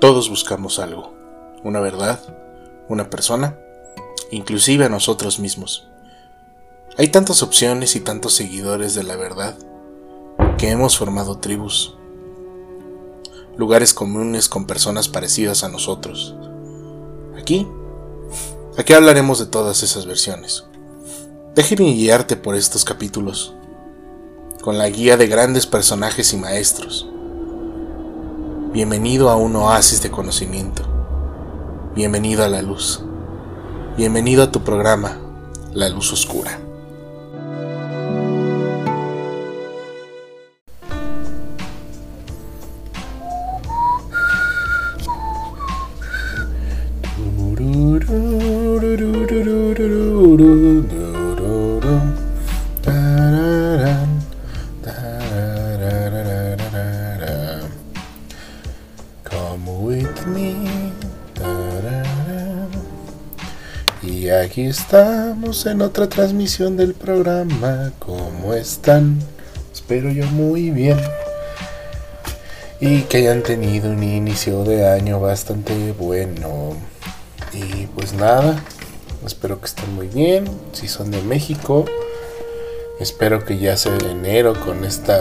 Todos buscamos algo, una verdad, una persona, inclusive a nosotros mismos. Hay tantas opciones y tantos seguidores de la verdad que hemos formado tribus, lugares comunes con personas parecidas a nosotros. Aquí, aquí hablaremos de todas esas versiones. Déjeme guiarte por estos capítulos, con la guía de grandes personajes y maestros Bienvenido a un oasis de conocimiento. Bienvenido a la luz. Bienvenido a tu programa, La Luz Oscura. Aquí estamos en otra transmisión del programa. ¿Cómo están? Espero yo muy bien. Y que hayan tenido un inicio de año bastante bueno. Y pues nada, espero que estén muy bien. Si son de México, espero que ya sea de enero con esta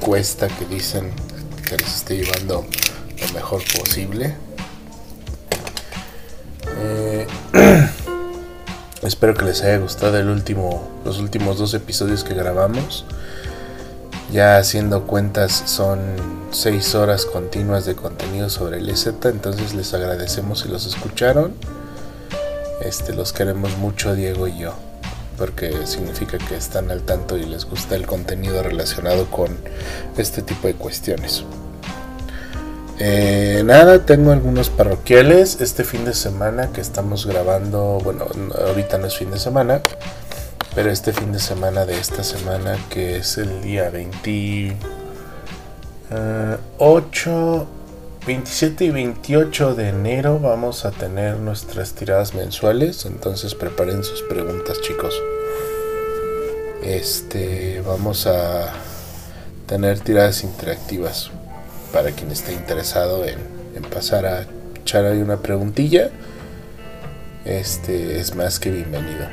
cuesta que dicen que les esté llevando lo mejor posible. Espero que les haya gustado el último, los últimos dos episodios que grabamos. Ya haciendo cuentas son seis horas continuas de contenido sobre el EZ, entonces les agradecemos si los escucharon. Este, los queremos mucho Diego y yo, porque significa que están al tanto y les gusta el contenido relacionado con este tipo de cuestiones. Eh, nada, tengo algunos parroquiales. Este fin de semana que estamos grabando, bueno, ahorita no es fin de semana, pero este fin de semana de esta semana, que es el día 28, 27 y 28 de enero, vamos a tener nuestras tiradas mensuales. Entonces preparen sus preguntas, chicos. Este, vamos a tener tiradas interactivas para quien esté interesado en, pasar a echar ahí una preguntilla, este es más que bienvenido.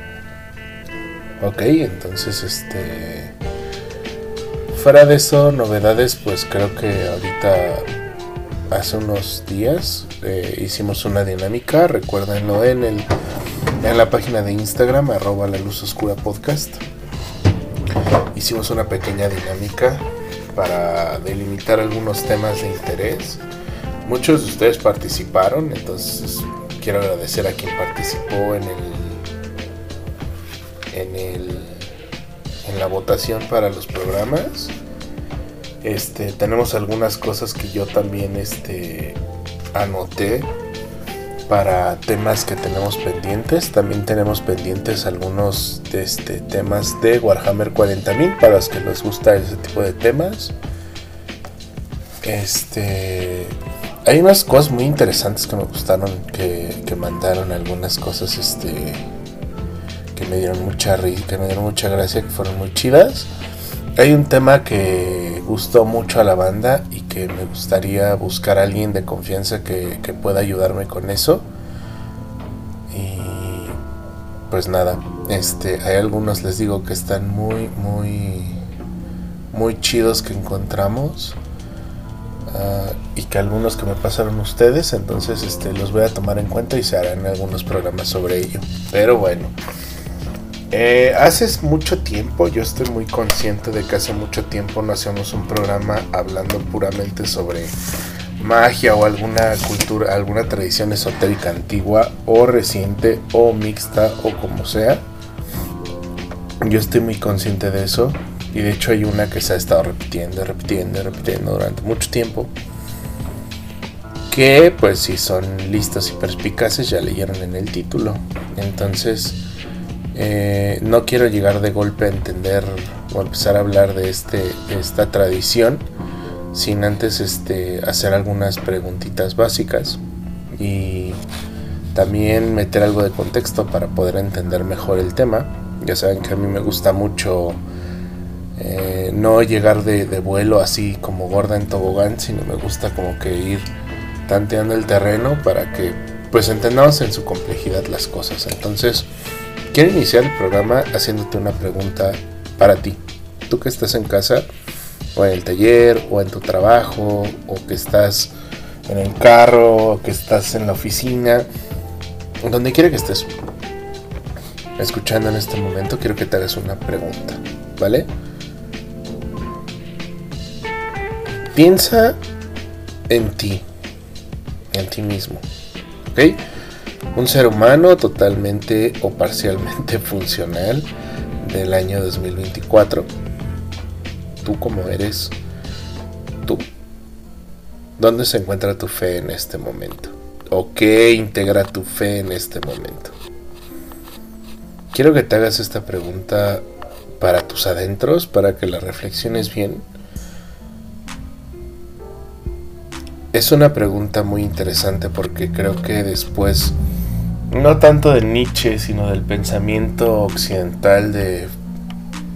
Ok, entonces este. Fuera de eso, novedades, pues creo que ahorita hace unos días eh, hicimos una dinámica, recuérdenlo en el en la página de Instagram, arroba la luz oscura podcast. Hicimos una pequeña dinámica para delimitar algunos temas de interés. Muchos de ustedes participaron, entonces quiero agradecer a quien participó en el en el en la votación para los programas. Este, tenemos algunas cosas que yo también este anoté para temas que tenemos pendientes. También tenemos pendientes algunos este, temas de Warhammer 40.000 para los que les gusta ese tipo de temas. Este, hay unas cosas muy interesantes que me gustaron, que, mandaron algunas cosas este, que me dieron mucha que me dieron mucha gracia, que fueron muy chidas. Hay un tema que gustó mucho a la banda que me gustaría buscar a alguien de confianza que, pueda ayudarme con eso. Y pues nada, este, hay algunos les digo que están muy, muy, muy chidos que encontramos. Ah, y que algunos que me pasaron ustedes, entonces este, los voy a tomar en cuenta y se harán algunos programas sobre ello. Pero bueno, eh, hace mucho tiempo, yo estoy muy consciente de que hace mucho tiempo no hacemos un programa hablando puramente sobre magia o alguna cultura, alguna tradición esotérica antigua o reciente o mixta o como sea. Yo estoy muy consciente de eso y de hecho hay una que se ha estado repitiendo, repitiendo, repitiendo durante mucho tiempo. Que pues si son listos y perspicaces ya leyeron en el título. Entonces eh, no quiero llegar de golpe a entender o empezar a hablar de, este, esta tradición sin antes este, hacer algunas preguntitas básicas y también meter algo de contexto para poder entender mejor el tema. Ya saben que a mí me gusta mucho eh, no llegar de, vuelo así como gorda en tobogán, sino me gusta como que ir tanteando el terreno para que pues entendamos en su complejidad las cosas. Entonces, quiero iniciar el programa haciéndote una pregunta para ti. Tú que estás en casa, o en el taller, o en tu trabajo, o que estás en el carro, o que estás en la oficina, donde quiera que estés escuchando en este momento, quiero que te hagas una pregunta, ¿vale? Piensa en ti, en ti mismo, ¿ok? Un ser humano totalmente o parcialmente funcional del año 2024. Tú como eres, tú. ¿Dónde se encuentra tu fe en este momento? ¿O qué integra tu fe en este momento? Quiero que te hagas esta pregunta para tus adentros, para que la reflexiones bien. Es una pregunta muy interesante porque creo que después, no tanto de Nietzsche, sino del pensamiento occidental de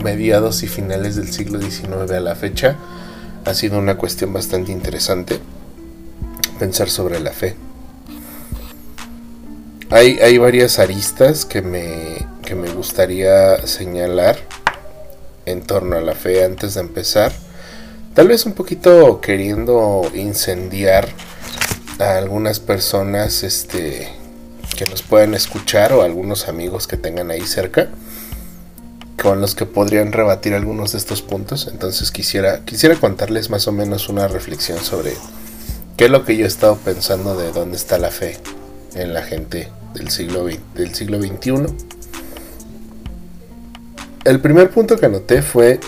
mediados y finales del siglo XIX a la fecha, ha sido una cuestión bastante interesante pensar sobre la fe. Hay, hay varias aristas que me, que me gustaría señalar en torno a la fe antes de empezar. Tal vez un poquito queriendo incendiar a algunas personas este, que nos puedan escuchar o algunos amigos que tengan ahí cerca con los que podrían rebatir algunos de estos puntos. Entonces quisiera, quisiera contarles más o menos una reflexión sobre qué es lo que yo he estado pensando de dónde está la fe en la gente del siglo, del siglo XXI el primer punto que anoté fue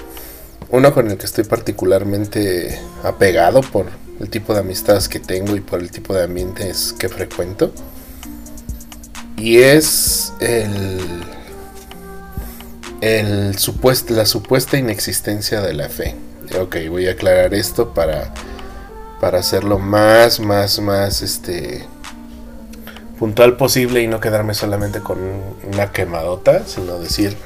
uno con el que estoy particularmente apegado por el tipo de amistades que tengo y por el tipo de ambientes que frecuento. Y es el, el supuesto, la supuesta inexistencia de la fe. Ok, voy a aclarar esto para, para hacerlo más, más, más este, puntual posible y no quedarme solamente con una quemadota, sino decir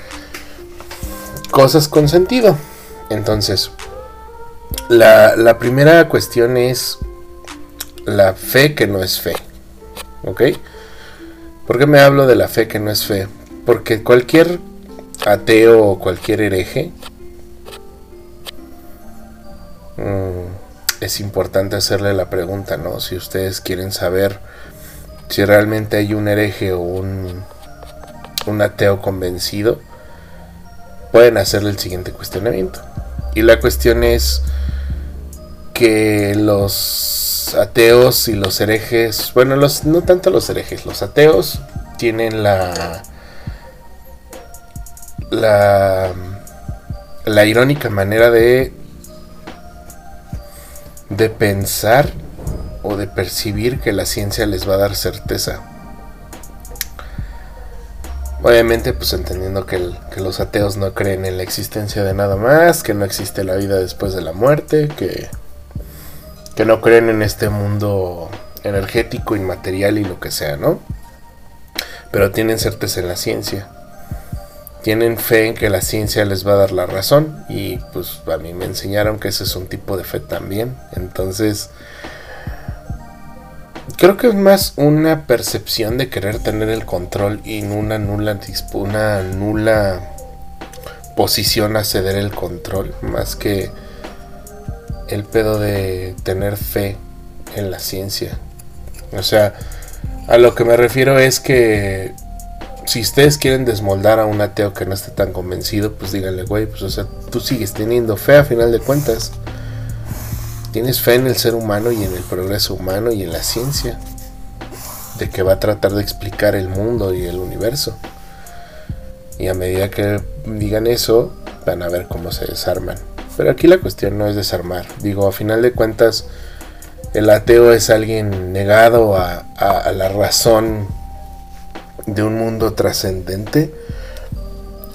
cosas con sentido. Entonces, la, primera cuestión es la fe que no es fe. ¿Ok? ¿Por qué me hablo de la fe que no es fe? Porque cualquier ateo o cualquier hereje mm, es importante hacerle la pregunta, ¿no? Si ustedes quieren saber si realmente hay un hereje o un, un ateo convencido, pueden hacerle el siguiente cuestionamiento. Y la cuestión es que los ateos y los herejes, bueno, los, no tanto los herejes, los ateos tienen la, la, la irónica manera de, de pensar o de percibir que la ciencia les va a dar certeza. Obviamente, pues entendiendo que, los ateos no creen en la existencia de nada más, que no existe la vida después de la muerte, que, que no creen en este mundo energético, inmaterial y lo que sea, ¿no? Pero tienen certeza en la ciencia. Tienen fe en que la ciencia les va a dar la razón y pues a mí me enseñaron que ese es un tipo de fe también. Entonces, creo que es más una percepción de querer tener el control y una nula, una nula posición a ceder el control, más que el pedo de tener fe en la ciencia. O sea, a lo que me refiero es que si ustedes quieren desmoldar a un ateo que no esté tan convencido, pues díganle, güey, pues o sea, tú sigues teniendo fe a final de cuentas. Tienes fe en el ser humano y en el progreso humano y en la ciencia. De que va a tratar de explicar el mundo y el universo. Y a medida que digan eso, van a ver cómo se desarman. Pero aquí la cuestión no es desarmar. Digo, a final de cuentas, el ateo es alguien negado a, la razón de un mundo trascendente.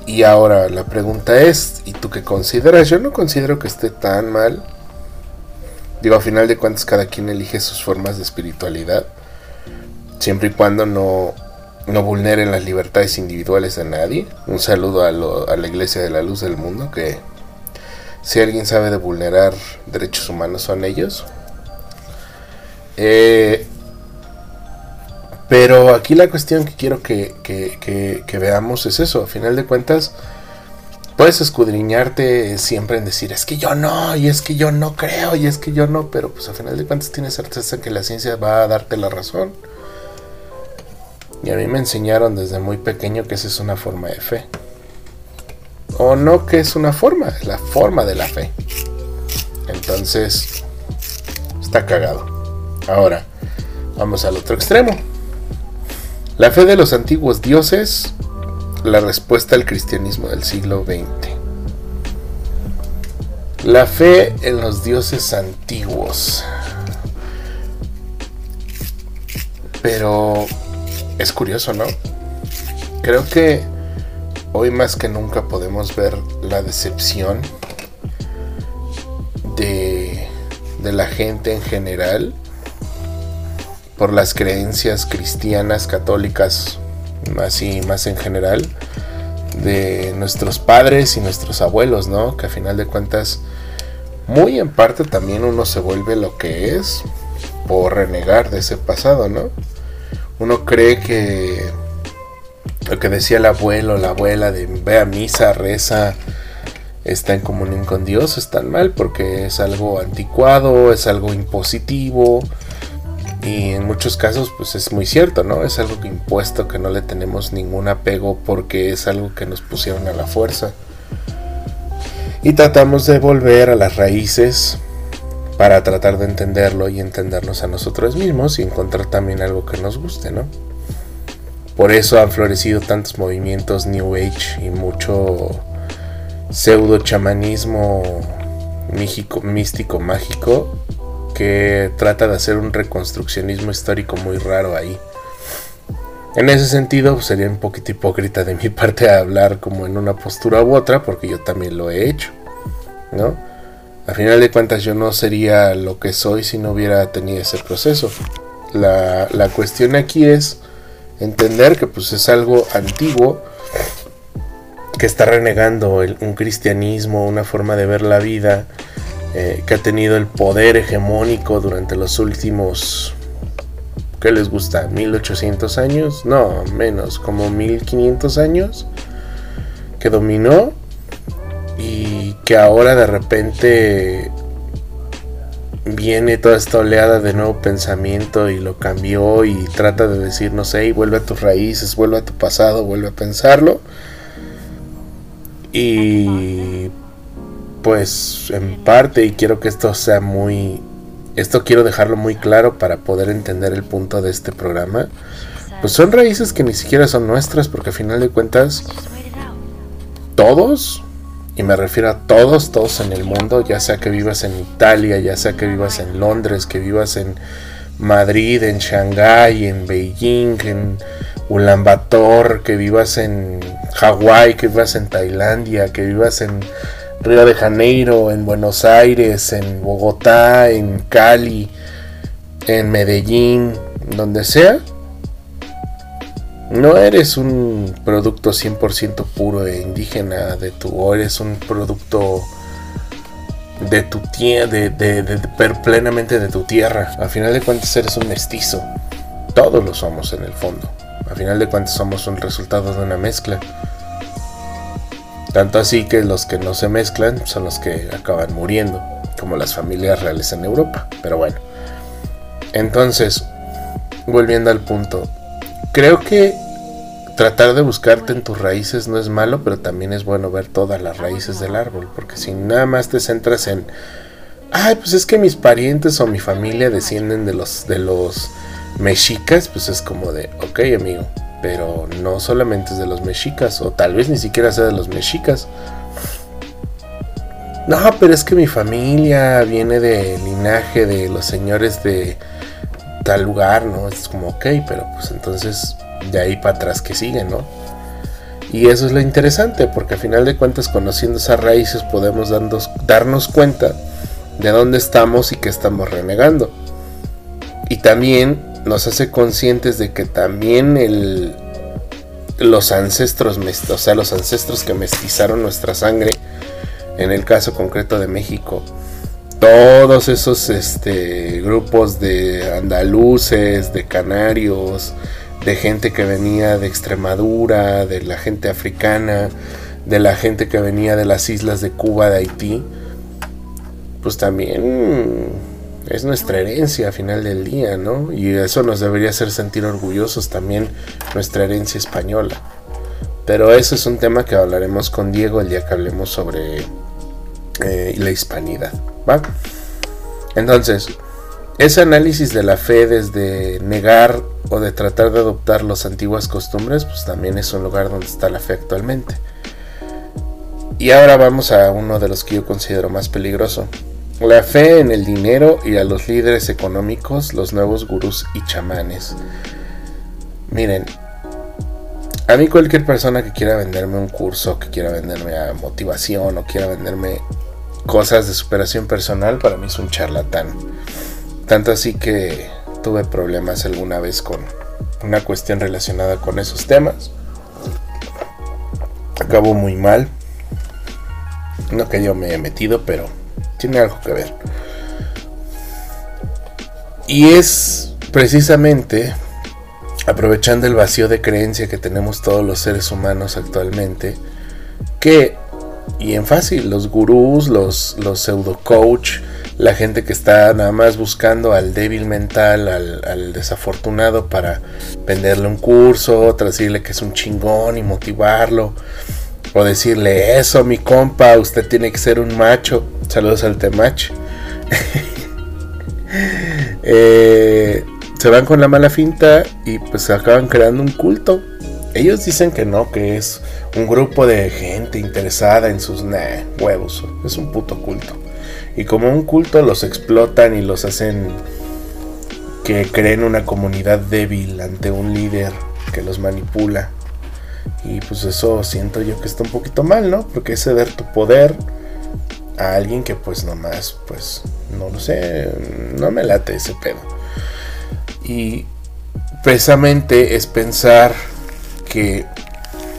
Y ahora la pregunta es, ¿y tú qué consideras? Yo no considero que esté tan mal Digo, a final de cuentas cada quien elige sus formas de espiritualidad, siempre y cuando no, no vulneren las libertades individuales de nadie. Un saludo a, la Iglesia de la Luz del Mundo, que si alguien sabe de vulnerar derechos humanos son ellos. Eh, pero aquí la cuestión que quiero que, que, veamos es eso. A final de cuentas, puedes escudriñarte siempre en decir, es que yo no, y es que yo no creo, y es que yo no, pero pues a final de cuentas tienes certeza que la ciencia va a darte la razón. Y a mí me enseñaron desde muy pequeño que esa es una forma de fe. O no que es una forma, es la forma de la fe. Entonces, está cagado. Ahora, vamos al otro extremo. La fe de los antiguos dioses, la respuesta al cristianismo del siglo XX. La fe en los dioses antiguos. Pero es curioso, ¿no? Creo que hoy más que nunca podemos ver la decepción de, de la gente en general por las creencias cristianas, católicas, así más en general, de nuestros padres y nuestros abuelos, ¿no? Que a final de cuentas, muy en parte también uno se vuelve lo que es por renegar de ese pasado, ¿no? Uno cree que lo que decía el abuelo, la abuela de ve a misa, reza, está en comunión con Dios, es tan mal porque es algo anticuado, es algo impositivo, y en muchos casos pues es muy cierto, ¿no? Es algo impuesto que no le tenemos ningún apego porque es algo que nos pusieron a la fuerza. Y tratamos de volver a las raíces para tratar de entenderlo y entendernos a nosotros mismos y encontrar también algo que nos guste, ¿no? Por eso han florecido tantos movimientos New Age y mucho pseudo chamanismo místico mágico que trata de hacer un reconstruccionismo histórico muy raro ahí. En ese sentido, pues, sería un poquito hipócrita de mi parte hablar como en una postura u otra, porque yo también lo he hecho, ¿no? A final de cuentas, yo no sería lo que soy si no hubiera tenido ese proceso. La, cuestión aquí es entender que pues es algo antiguo, que está renegando un cristianismo, una forma de ver la vida, eh, que ha tenido el poder hegemónico durante los últimos, ¿qué les gusta? ¿1800 años? No, menos, como 1500 años, que dominó y que ahora de repente viene toda esta oleada de nuevo pensamiento y lo cambió y trata de decir, no sé, vuelve a tus raíces, vuelve a tu pasado, vuelve a pensarlo. Y pues en parte, y quiero que esto sea muy... Esto quiero dejarlo muy claro para poder entender el punto de este programa. Pues son raíces que ni siquiera son nuestras, porque al final de cuentas, todos, y me refiero a todos, todos en el mundo, ya sea que vivas en Italia, ya sea que vivas en Londres, que vivas en Madrid, en Shanghái, en Beijing, en Ulaanbaatar, que vivas en Hawái, que vivas en Tailandia, que vivas en Río de Janeiro, en Buenos Aires, en Bogotá, en Cali, en Medellín, donde sea, no eres un producto 100% puro e indígena de tu, o eres un producto de tu tierra, de, de, plenamente de tu tierra. Al final de cuentas eres un mestizo. Todos lo somos en el fondo. Al final de cuentas somos un resultado de una mezcla. Tanto así que los que no se mezclan son los que acaban muriendo, como las familias reales en Europa. Pero bueno. Entonces, volviendo al punto, creo que tratar de buscarte en tus raíces no es malo, pero también es bueno ver todas las raíces del árbol, porque si nada más te centras en, ay, pues es que mis parientes o mi familia descienden de los de los mexicas, pues es como de, ok, amigo, pero no solamente es de los mexicas, o tal vez ni siquiera sea de los mexicas. No, pero es que mi familia viene de linaje de los señores de tal lugar, ¿no? Es como, ok, pero pues entonces de ahí para atrás que sigue, ¿no? Y eso es lo interesante, porque al final de cuentas, conociendo esas raíces, podemos darnos, darnos cuenta de dónde estamos y qué estamos renegando. Y también nos hace conscientes de que también el, los ancestros, o sea, los ancestros que mestizaron nuestra sangre, en el caso concreto de México, todos esos este, grupos de andaluces, de canarios, de gente que venía de Extremadura, de la gente africana, de la gente que venía de las islas de Cuba, de Haití, pues también es nuestra herencia a final del día, ¿no? Y eso nos debería hacer sentir orgullosos también nuestra herencia española. Pero eso es un tema que hablaremos con Diego el día que hablemos sobre eh, la hispanidad, ¿va? Entonces, ese análisis de la fe desde negar o de tratar de adoptar las antiguas costumbres, pues también es un lugar donde está la fe actualmente. Y ahora vamos a uno de los que yo considero más peligroso. La fe en el dinero y a los líderes económicos, los nuevos gurús y chamanes. Miren, a mí cualquier persona que quiera venderme un curso, que quiera venderme a motivación o quiera venderme cosas de superación personal, para mí es un charlatán. Tanto así que tuve problemas alguna vez con una cuestión relacionada con esos temas. Acabó muy mal. No que yo me he metido, pero tiene algo que ver. Y es precisamente aprovechando el vacío de creencia que tenemos todos los seres humanos actualmente, que, y en fácil, los gurús, los, los pseudo coach, la gente que está nada más buscando al débil mental, al, desafortunado para venderle un curso, decirle que es un chingón y motivarlo, o decirle eso, mi compa, usted tiene que ser un macho. Saludos al temach. eh, se van con la mala finta y pues acaban creando un culto. Ellos dicen que no, que es un grupo de gente interesada en sus huevos. Es un puto culto. Y como un culto los explotan y los hacen que creen una comunidad débil ante un líder que los manipula. Y pues eso siento yo que está un poquito mal, ¿no? Porque es ceder tu poder a alguien que pues nomás, pues, no lo sé, no me late ese pedo. Y precisamente es pensar que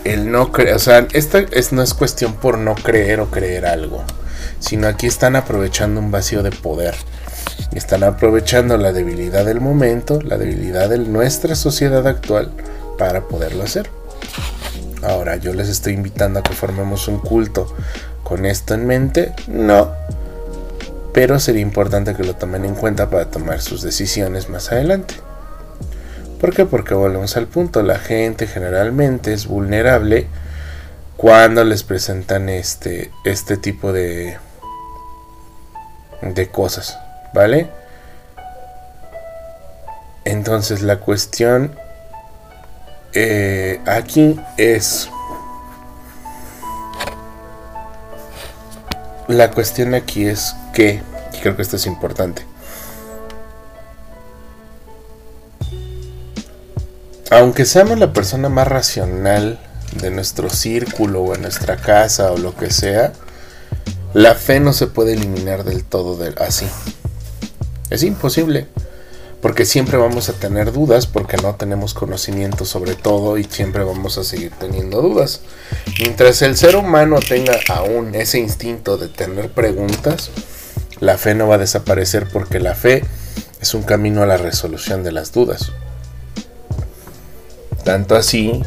el no creer, o sea, esta es, no es cuestión por no creer o creer algo, sino aquí están aprovechando un vacío de poder. Están aprovechando la debilidad del momento, la debilidad de nuestra sociedad actual para poderlo hacer. Ahora, yo les estoy invitando a que formemos un culto con esto en mente. No, pero sería importante que lo tomen en cuenta para tomar sus decisiones más adelante. ¿Por qué? Porque volvemos al punto, la gente generalmente es vulnerable cuando les presentan este, este tipo de, de cosas, ¿vale? Entonces la cuestión eh, aquí es la cuestión aquí es que, creo que esto es importante, aunque seamos la persona más racional de nuestro círculo o en nuestra casa o lo que sea, la fe no se puede eliminar del todo así. Es imposible porque siempre vamos a tener dudas porque no tenemos conocimiento sobre todo y siempre vamos a seguir teniendo dudas. Mientras el ser humano tenga aún ese instinto de tener preguntas, la fe no va a desaparecer porque la fe es un camino a la resolución de las dudas. Tanto así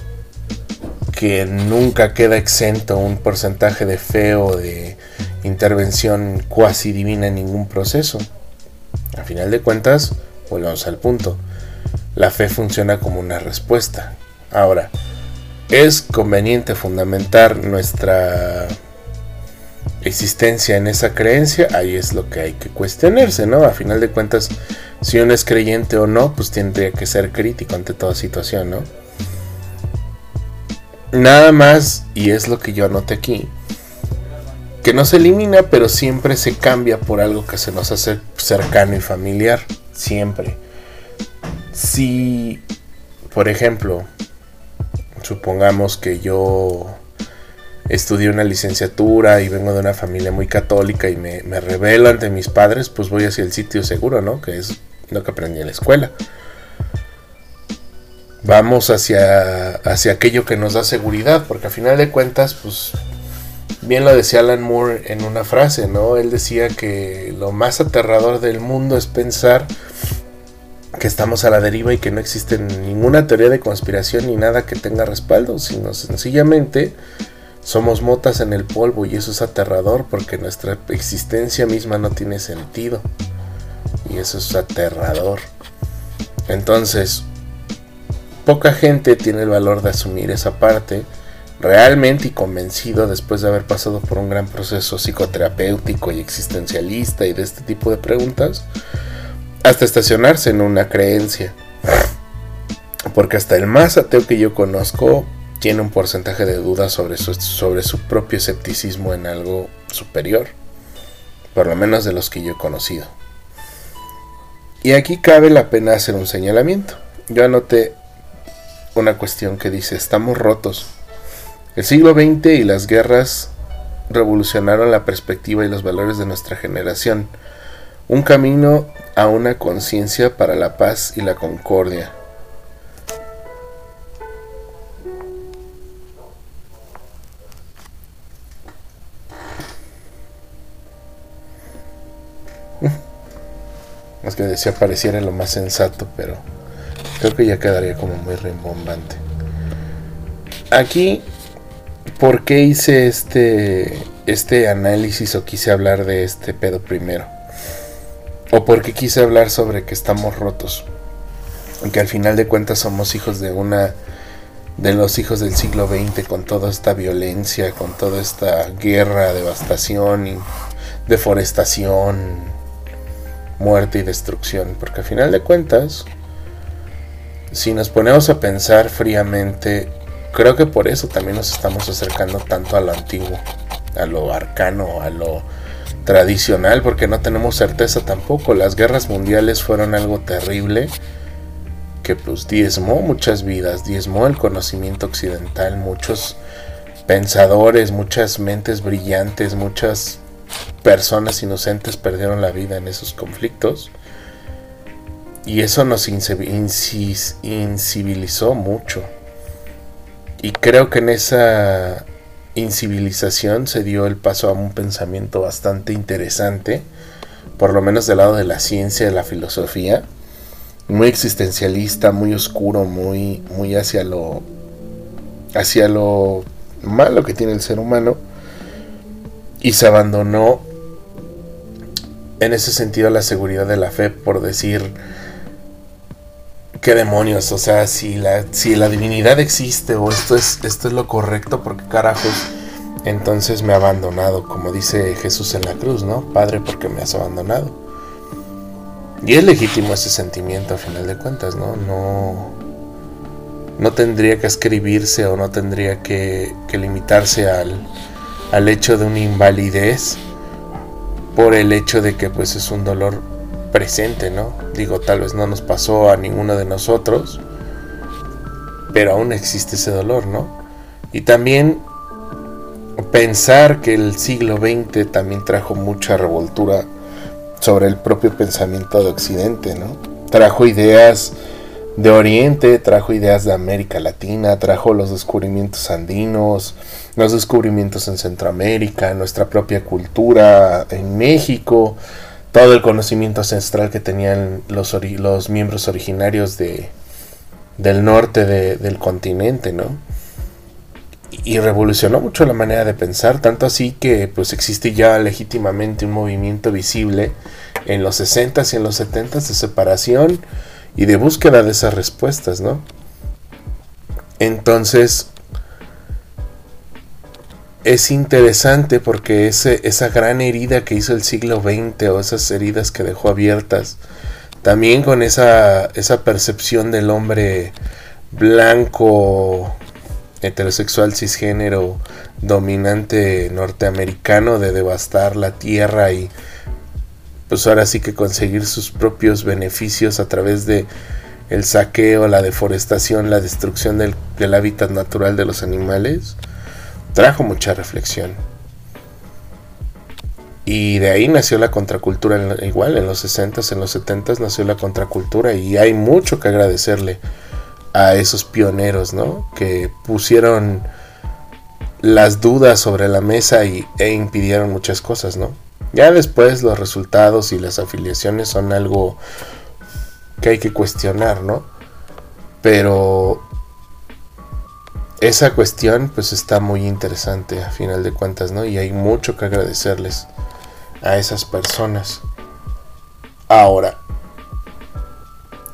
que nunca queda exento un porcentaje de fe o de intervención cuasi divina en ningún proceso. A final de cuentas, volvamos al punto. La fe funciona como una respuesta. Ahora, ¿es conveniente fundamentar nuestra existencia en esa creencia? Ahí es lo que hay que cuestionarse, ¿no? A final de cuentas, si uno es creyente o no, pues tendría que ser crítico ante toda situación, ¿no? Nada más, y es lo que yo anoté aquí, que no se elimina, pero siempre se cambia por algo que se nos hace cercano y familiar siempre. Si, por ejemplo, supongamos que yo estudié una licenciatura y vengo de una familia muy católica y me, me revelo ante mis padres, pues voy hacia el sitio seguro, ¿no? Que es lo que aprendí en la escuela. Vamos hacia, hacia aquello que nos da seguridad, porque a final de cuentas, pues bien lo decía Alan Moore en una frase, ¿no? Él decía que lo más aterrador del mundo es pensar que estamos a la deriva y que no existe ninguna teoría de conspiración ni nada que tenga respaldo, sino sencillamente somos motas en el polvo y eso es aterrador porque nuestra existencia misma no tiene sentido. Y eso es aterrador. Entonces, poca gente tiene el valor de asumir esa parte realmente y convencido después de haber pasado por un gran proceso psicoterapéutico y existencialista y de este tipo de preguntas, hasta estacionarse en una creencia. Porque hasta el más ateo que yo conozco tiene un porcentaje de dudas sobre su, sobre su propio escepticismo en algo superior, por lo menos de los que yo he conocido. Y aquí cabe la pena hacer un señalamiento. Yo anoté una cuestión que dice, estamos rotos. El siglo XX y las guerras revolucionaron la perspectiva y los valores de nuestra generación. Un camino a una conciencia para la paz y la concordia. Es que decía pareciera lo más sensato, pero creo que ya quedaría como muy rimbombante. Aquí, ¿por qué hice este, este análisis o quise hablar de este pedo primero? ¿O por qué quise hablar sobre que estamos rotos? Que al final de cuentas somos hijos de una de los hijos del siglo XX con toda esta violencia, con toda esta guerra, devastación y deforestación, muerte y destrucción, porque al final de cuentas si nos ponemos a pensar fríamente, creo que por eso también nos estamos acercando tanto a lo antiguo, a lo arcano, a lo tradicional, porque no tenemos certeza tampoco. Las guerras mundiales fueron algo terrible que pues diezmó muchas vidas, diezmó el conocimiento occidental, muchos pensadores, muchas mentes brillantes, muchas personas inocentes perdieron la vida en esos conflictos. Y eso nos incivilizó mucho. Y creo que en esa incivilización se dio el paso a un pensamiento bastante interesante, por lo menos del lado de la ciencia, de la filosofía, muy existencialista, muy oscuro, muy, muy hacia lo hacia lo malo que tiene el ser humano y se abandonó en ese sentido la seguridad de la fe por decir qué demonios, o sea, si la, si la divinidad existe o esto es, esto es lo correcto, porque carajos, entonces me ha abandonado, como dice Jesús en la cruz, ¿no? Padre, porque me has abandonado. Y es legítimo ese sentimiento a final de cuentas, ¿no? No, no tendría que escribirse o no tendría que, que limitarse al, al hecho de una invalidez por el hecho de que pues es un dolor presente, ¿no? Digo, tal vez no nos pasó a ninguno de nosotros, pero aún existe ese dolor, ¿no? Y también pensar que el siglo XX también trajo mucha revoltura sobre el propio pensamiento de Occidente, ¿no? Trajo ideas de Oriente, trajo ideas de América Latina, trajo los descubrimientos andinos, los descubrimientos en Centroamérica, nuestra propia cultura en México, todo el conocimiento ancestral que tenían los, miembros originarios de, del norte del continente, ¿no? Y revolucionó mucho la manera de pensar, tanto así que pues existe ya legítimamente un movimiento visible en los 60s y en los 70s de separación y de búsqueda de esas respuestas, ¿no? Entonces, es interesante porque ese, esa gran herida que hizo el siglo XX o esas heridas que dejó abiertas, también con esa, esa percepción del hombre blanco, heterosexual, cisgénero, dominante norteamericano de devastar la tierra y pues ahora sí que conseguir sus propios beneficios a través de el saqueo, la deforestación, la destrucción del, del hábitat natural de los animales trajo mucha reflexión. Y de ahí nació la contracultura, igual en los 60s, en los 70s nació la contracultura y hay mucho que agradecerle a esos pioneros, ¿no? Que pusieron las dudas sobre la mesa y, e impidieron muchas cosas, ¿no? Ya después los resultados y las afiliaciones son algo que hay que cuestionar, ¿no? Pero esa cuestión pues está muy interesante a final de cuentas, ¿no? Y hay mucho que agradecerles a esas personas. Ahora,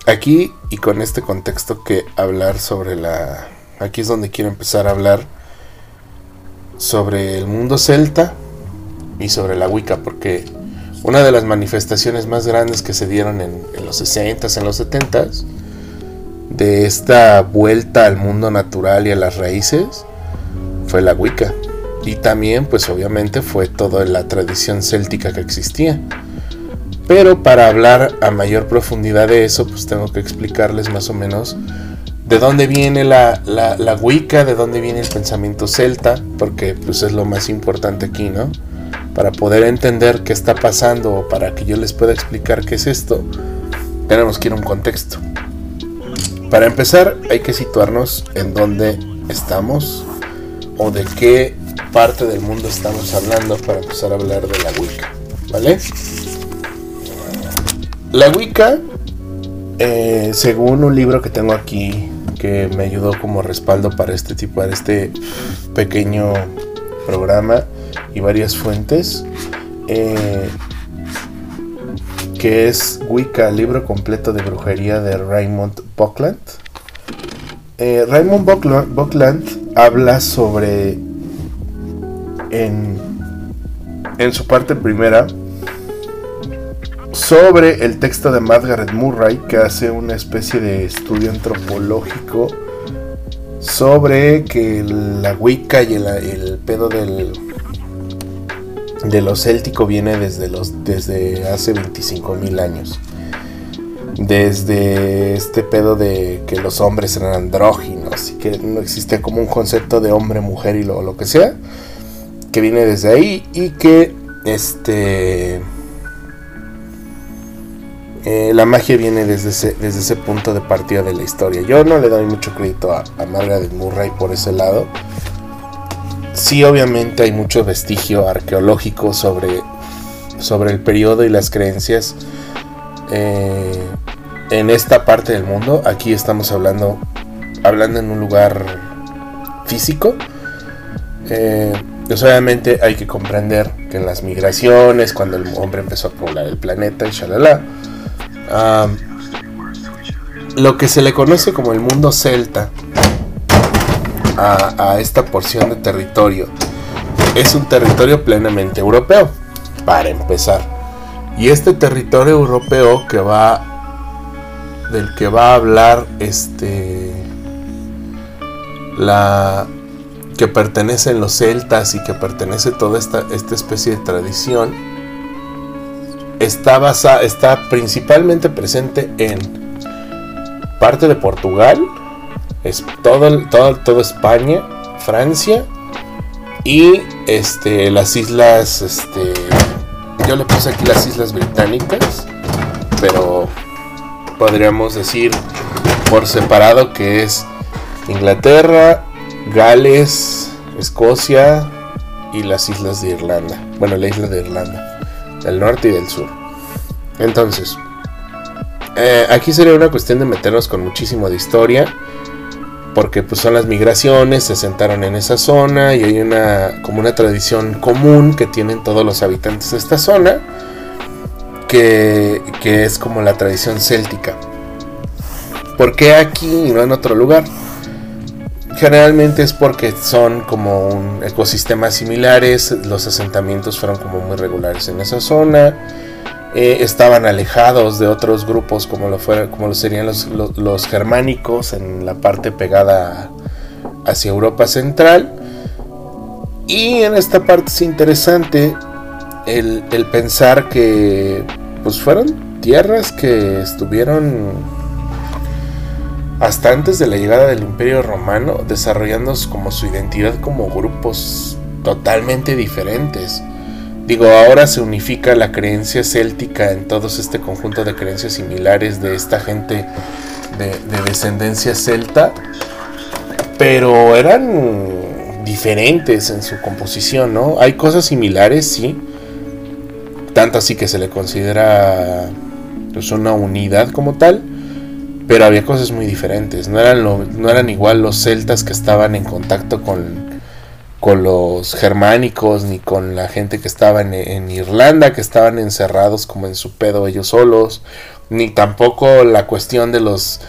aquí y con este contexto que hablar sobre la... Aquí es donde quiero empezar a hablar sobre el mundo celta y sobre la Wicca, porque una de las manifestaciones más grandes que se dieron en, los 60s, en los 70s, de esta vuelta al mundo natural y a las raíces, fue la Wicca. Y también, pues obviamente, fue toda la tradición céltica que existía. Pero para hablar a mayor profundidad de eso, pues tengo que explicarles más o menos de dónde viene la, la, Wicca, de dónde viene el pensamiento celta, porque pues es lo más importante aquí, ¿no? Para poder entender qué está pasando o para que yo les pueda explicar qué es esto, tenemos que ir a un contexto. Para empezar, hay que situarnos en dónde estamos o de qué parte del mundo estamos hablando para empezar a hablar de la Wicca, ¿vale? La Wicca, eh, según un libro que tengo aquí que me ayudó como respaldo para este tipo, de este pequeño programa y varias fuentes. Eh, que es Wicca, libro completo de brujería de Raymond Buckland. Eh, Raymond Buckland, habla sobre en, en su parte primera sobre el texto de Margaret Murray, que hace una especie de estudio antropológico sobre que la Wicca y el, pedo del de lo céltico viene desde los desde hace 25.000 años. Desde este pedo de que los hombres eran andróginos y que no existe como un concepto de hombre, mujer y lo, lo que sea, que viene desde ahí y que este eh, la magia viene desde ese, desde ese punto de partida de la historia. Yo no le doy mucho crédito a, a Margaret Murray por ese lado. Sí, obviamente hay mucho vestigio arqueológico sobre, sobre el periodo y las creencias eh, en esta parte del mundo. Aquí estamos hablando, hablando en un lugar físico. Eh, pues obviamente hay que comprender que en las migraciones, cuando el hombre empezó a poblar el planeta y shalala, lo que se le conoce como el mundo celta a, esta porción de territorio es un territorio plenamente europeo, para empezar. Y este territorio europeo que va del que va a hablar este la que pertenecen los celtas y que pertenece toda esta, esta especie de tradición está, está principalmente presente en parte de Portugal, es todo, todo, todo España, Francia y este, las islas, este, yo le puse aquí las islas británicas, pero podríamos decir por separado que es Inglaterra, Gales, Escocia y las islas de Irlanda. Bueno, la isla de Irlanda del norte y del sur. Entonces, eh, aquí sería una cuestión de meternos con muchísimo de historia, porque pues son las migraciones, se sentaron en esa zona y hay una como una tradición común que tienen todos los habitantes de esta zona, que, que es como la tradición céltica. ¿Por qué aquí y no en otro lugar? Generalmente es porque son como un ecosistemas similares, los asentamientos fueron como muy regulares en esa zona, eh, estaban alejados de otros grupos como lo, como lo serían los, germánicos en la parte pegada hacia Europa Central. Y en esta parte es interesante el, el pensar que pues fueron tierras que estuvieron hasta antes de la llegada del Imperio Romano, desarrollando como su identidad como grupos totalmente diferentes. Digo, ahora se unifica la creencia céltica en todo este conjunto de creencias similares de esta gente de, descendencia celta, pero eran diferentes en su composición, ¿no? Hay cosas similares, sí. Tanto así que se le considera pues, una unidad como tal. Pero había cosas muy diferentes. No eran, no eran igual los celtas que estaban en contacto con, con los germánicos, ni con la gente que estaba en, Irlanda, que estaban encerrados como en su pedo ellos solos, ni tampoco la cuestión de los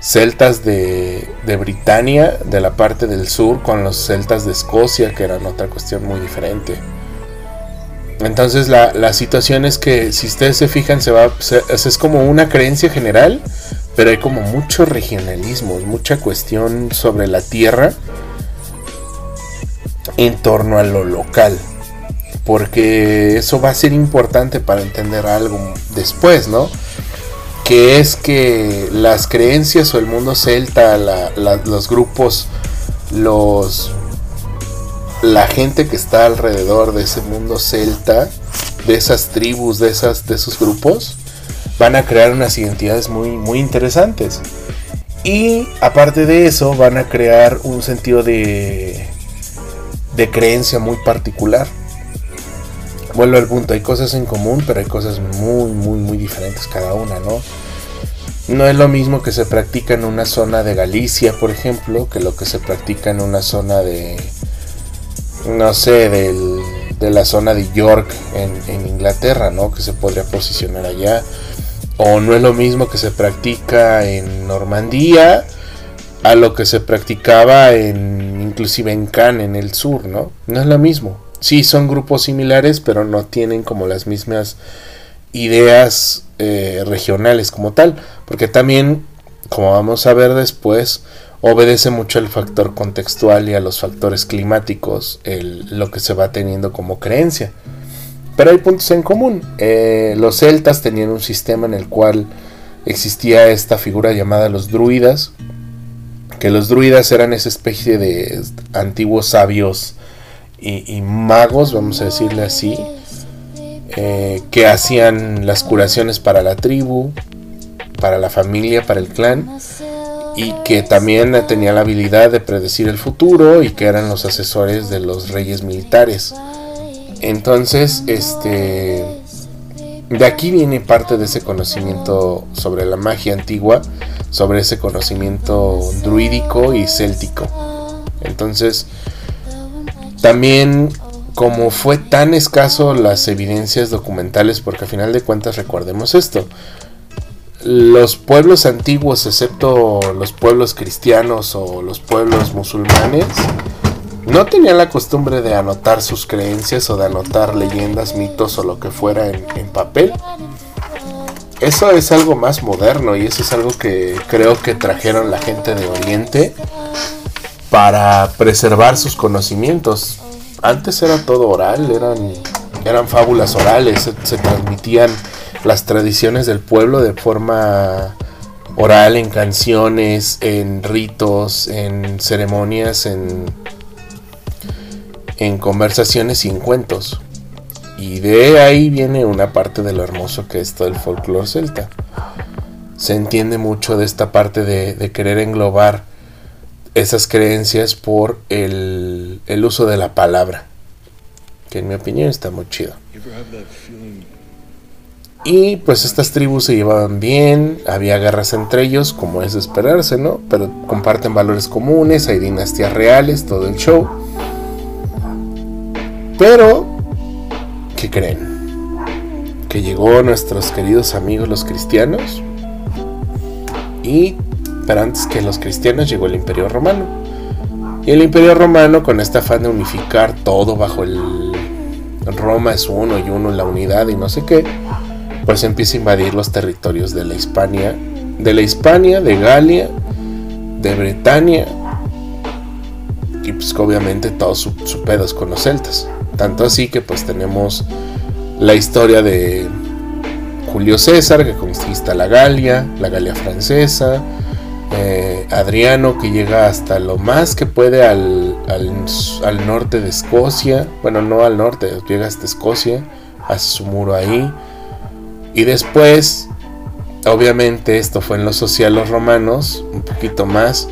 celtas de, de Britania, de la parte del sur, con los celtas de Escocia, que eran otra cuestión muy diferente. Entonces la, la situación es que si ustedes se fijan, se va, es como una creencia general, pero hay como mucho regionalismo, mucha cuestión sobre la tierra en torno a lo local. Porque eso va a ser importante para entender algo después, ¿no? Que es que las creencias o el mundo celta, los grupos, los la gente que está alrededor de ese mundo celta, de esas tribus, de esas, de esos grupos, van a crear unas identidades muy, muy interesantes. Y aparte de eso, van a crear un sentido de, de creencia muy particular. Vuelvo al punto, hay cosas en común, pero hay cosas muy, muy, muy diferentes cada una, ¿no? No es lo mismo que se practica en una zona de Galicia, por ejemplo, que lo que se practica en una zona de, no sé, de la zona de York en, en Inglaterra, ¿no? Que se podría posicionar allá. O no es lo mismo que se practica en Normandía a lo que se practicaba en inclusive en Cannes en el sur, ¿no? No es lo mismo. Sí, son grupos similares, pero no tienen como las mismas ideas eh, regionales como tal, porque también, como vamos a ver después, obedece mucho al factor contextual y a los factores climáticos, lo que se va teniendo como creencia. Pero hay puntos en común. Eh, los celtas tenían un sistema en el cual existía esta figura llamada los druidas, que los druidas eran esa especie de antiguos sabios y, magos, vamos a decirle así, eh, que hacían las curaciones para la tribu, para la familia, para el clan, y que también tenían la habilidad de predecir el futuro y que eran los asesores de los reyes militares. Entonces, este, de aquí viene parte de ese conocimiento sobre la magia antigua, sobre ese conocimiento druídico y céltico. Entonces, también como fue tan escaso las evidencias documentales, porque a final de cuentas recordemos esto, los pueblos antiguos, excepto los pueblos cristianos o los pueblos musulmanes, no tenían la costumbre de anotar sus creencias o de anotar leyendas, mitos o lo que fuera en, papel. Eso es algo más moderno y eso es algo que creo que trajeron la gente de Oriente para preservar sus conocimientos. Antes era todo oral, eran, eran fábulas orales, se transmitían las tradiciones del pueblo de forma oral, en canciones, en ritos, en ceremonias, en en conversaciones y en cuentos. Y de ahí viene una parte de lo hermoso que es todo el folclore celta. Se entiende mucho de esta parte de, querer englobar esas creencias por el, el, uso de la palabra. Que en mi opinión está muy chido. Y pues estas tribus se llevaban bien, había guerras entre ellos, como es de esperarse, ¿no? Pero comparten valores comunes, hay dinastías reales, todo el show. Pero, ¿qué creen? Que llegó nuestros queridos amigos los cristianos. Y, pero antes que los cristianos llegó el Imperio Romano. Y el Imperio Romano, con este afán de unificar todo bajo el Roma es uno y uno la unidad y no sé qué, pues empieza a invadir los territorios de la Hispania, de la Hispania, de Galia, de Bretaña y pues obviamente todos sus pedos con los celtas. Tanto así que pues tenemos la historia de Julio César que conquista la Galia, la Galia francesa, eh, Adriano que llega hasta lo más que puede al, al, norte de Escocia, bueno no al norte, llega hasta Escocia, hace su muro ahí, y después, obviamente esto fue en los socialos romanos, un poquito más,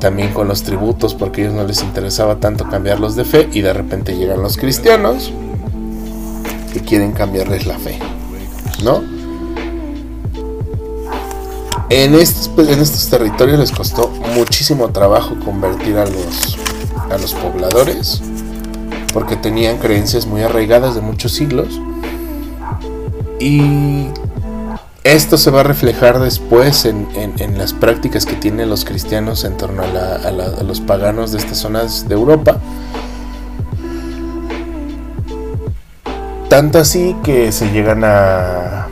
también con los tributos porque a ellos no les interesaba tanto cambiarlos de fe y de repente llegan los cristianos que quieren cambiarles la fe, ¿no? En estos, pues, en estos territorios les costó muchísimo trabajo convertir a los, a los pobladores porque tenían creencias muy arraigadas de muchos siglos y esto se va a reflejar después en, las prácticas que tienen los cristianos en torno a, los paganos de estas zonas de Europa. Tanto así que se llegan a,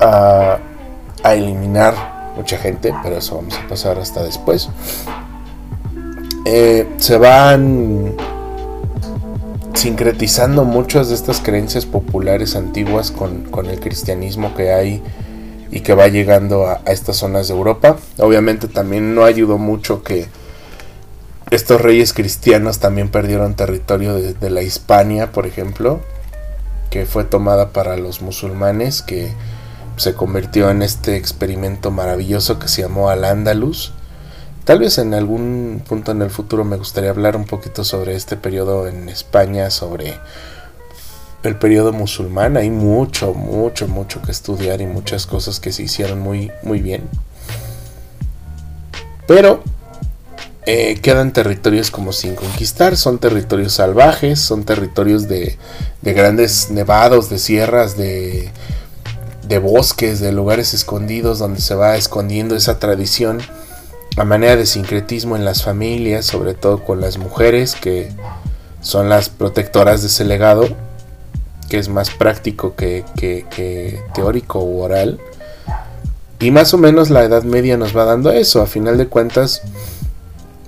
a, eliminar mucha gente, pero eso vamos a pasar hasta después. Eh, se van sincretizando muchas de estas creencias populares antiguas con, el cristianismo que hay y que va llegando a, estas zonas de Europa. Obviamente también no ayudó mucho que estos reyes cristianos también perdieron territorio de, la Hispania, por ejemplo, que fue tomada para los musulmanes, que se convirtió en este experimento maravilloso que se llamó Al-Ándalus Tal vez en algún punto en el futuro me gustaría hablar un poquito sobre este periodo en España, sobre el periodo musulmán. Hay mucho, mucho, mucho que estudiar y muchas cosas que se hicieron muy, muy bien. Pero eh, quedan territorios como sin conquistar, son territorios salvajes, son territorios de, de grandes nevados, de sierras, de, de bosques, de lugares escondidos donde se va escondiendo esa tradición a manera de sincretismo en las familias, sobre todo con las mujeres que son las protectoras de ese legado, que es más práctico que, teórico u oral. Y más o menos la Edad Media nos va dando eso. A final de cuentas,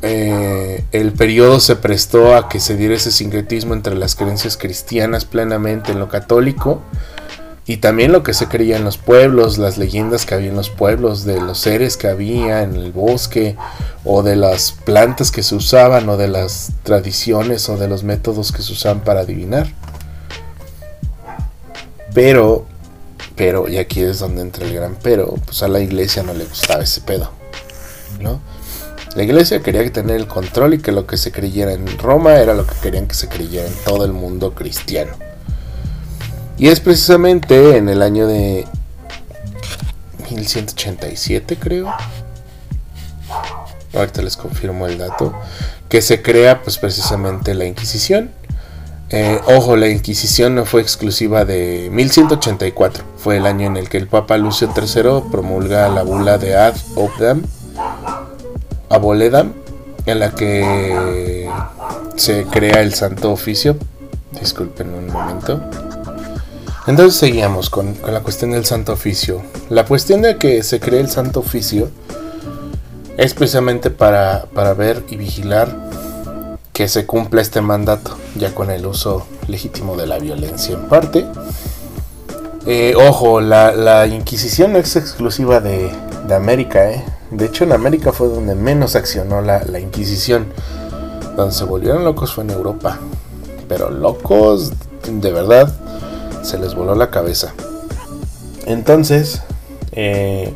eh, el periodo se prestó a que se diera ese sincretismo entre las creencias cristianas plenamente en lo católico y también lo que se creía en los pueblos, las leyendas que había en los pueblos, de los seres que había en el bosque, o de las plantas que se usaban, o de las tradiciones, o de los métodos que se usaban para adivinar. Pero, pero, y aquí es donde entra el gran pero, pues a la iglesia no le gustaba ese pedo, ¿no? La iglesia quería tener el control y que lo que se creyera en Roma era lo que querían que se creyera en todo el mundo cristiano. Y es precisamente en el año de 1187, creo. Ahorita les confirmo el dato. Que se crea pues precisamente la Inquisición. Eh, ojo, la Inquisición no fue exclusiva de 1184. Fue el año en el que el Papa Lucio III promulga la bula de Ad Obdam, Aboledam, en la que se crea el Santo Oficio. Disculpen un momento. Entonces seguíamos con, la cuestión del Santo Oficio. La cuestión de que se cree el Santo Oficio es precisamente para, ver y vigilar que se cumpla este mandato, ya con el uso legítimo de la violencia en parte. Eh, ojo, la, Inquisición no es exclusiva de, América, ¿eh? De hecho, en América fue donde menos accionó la Inquisición. Donde se volvieron locos fue en Europa. Pero locos, de verdad, se les voló la cabeza. Entonces, eh,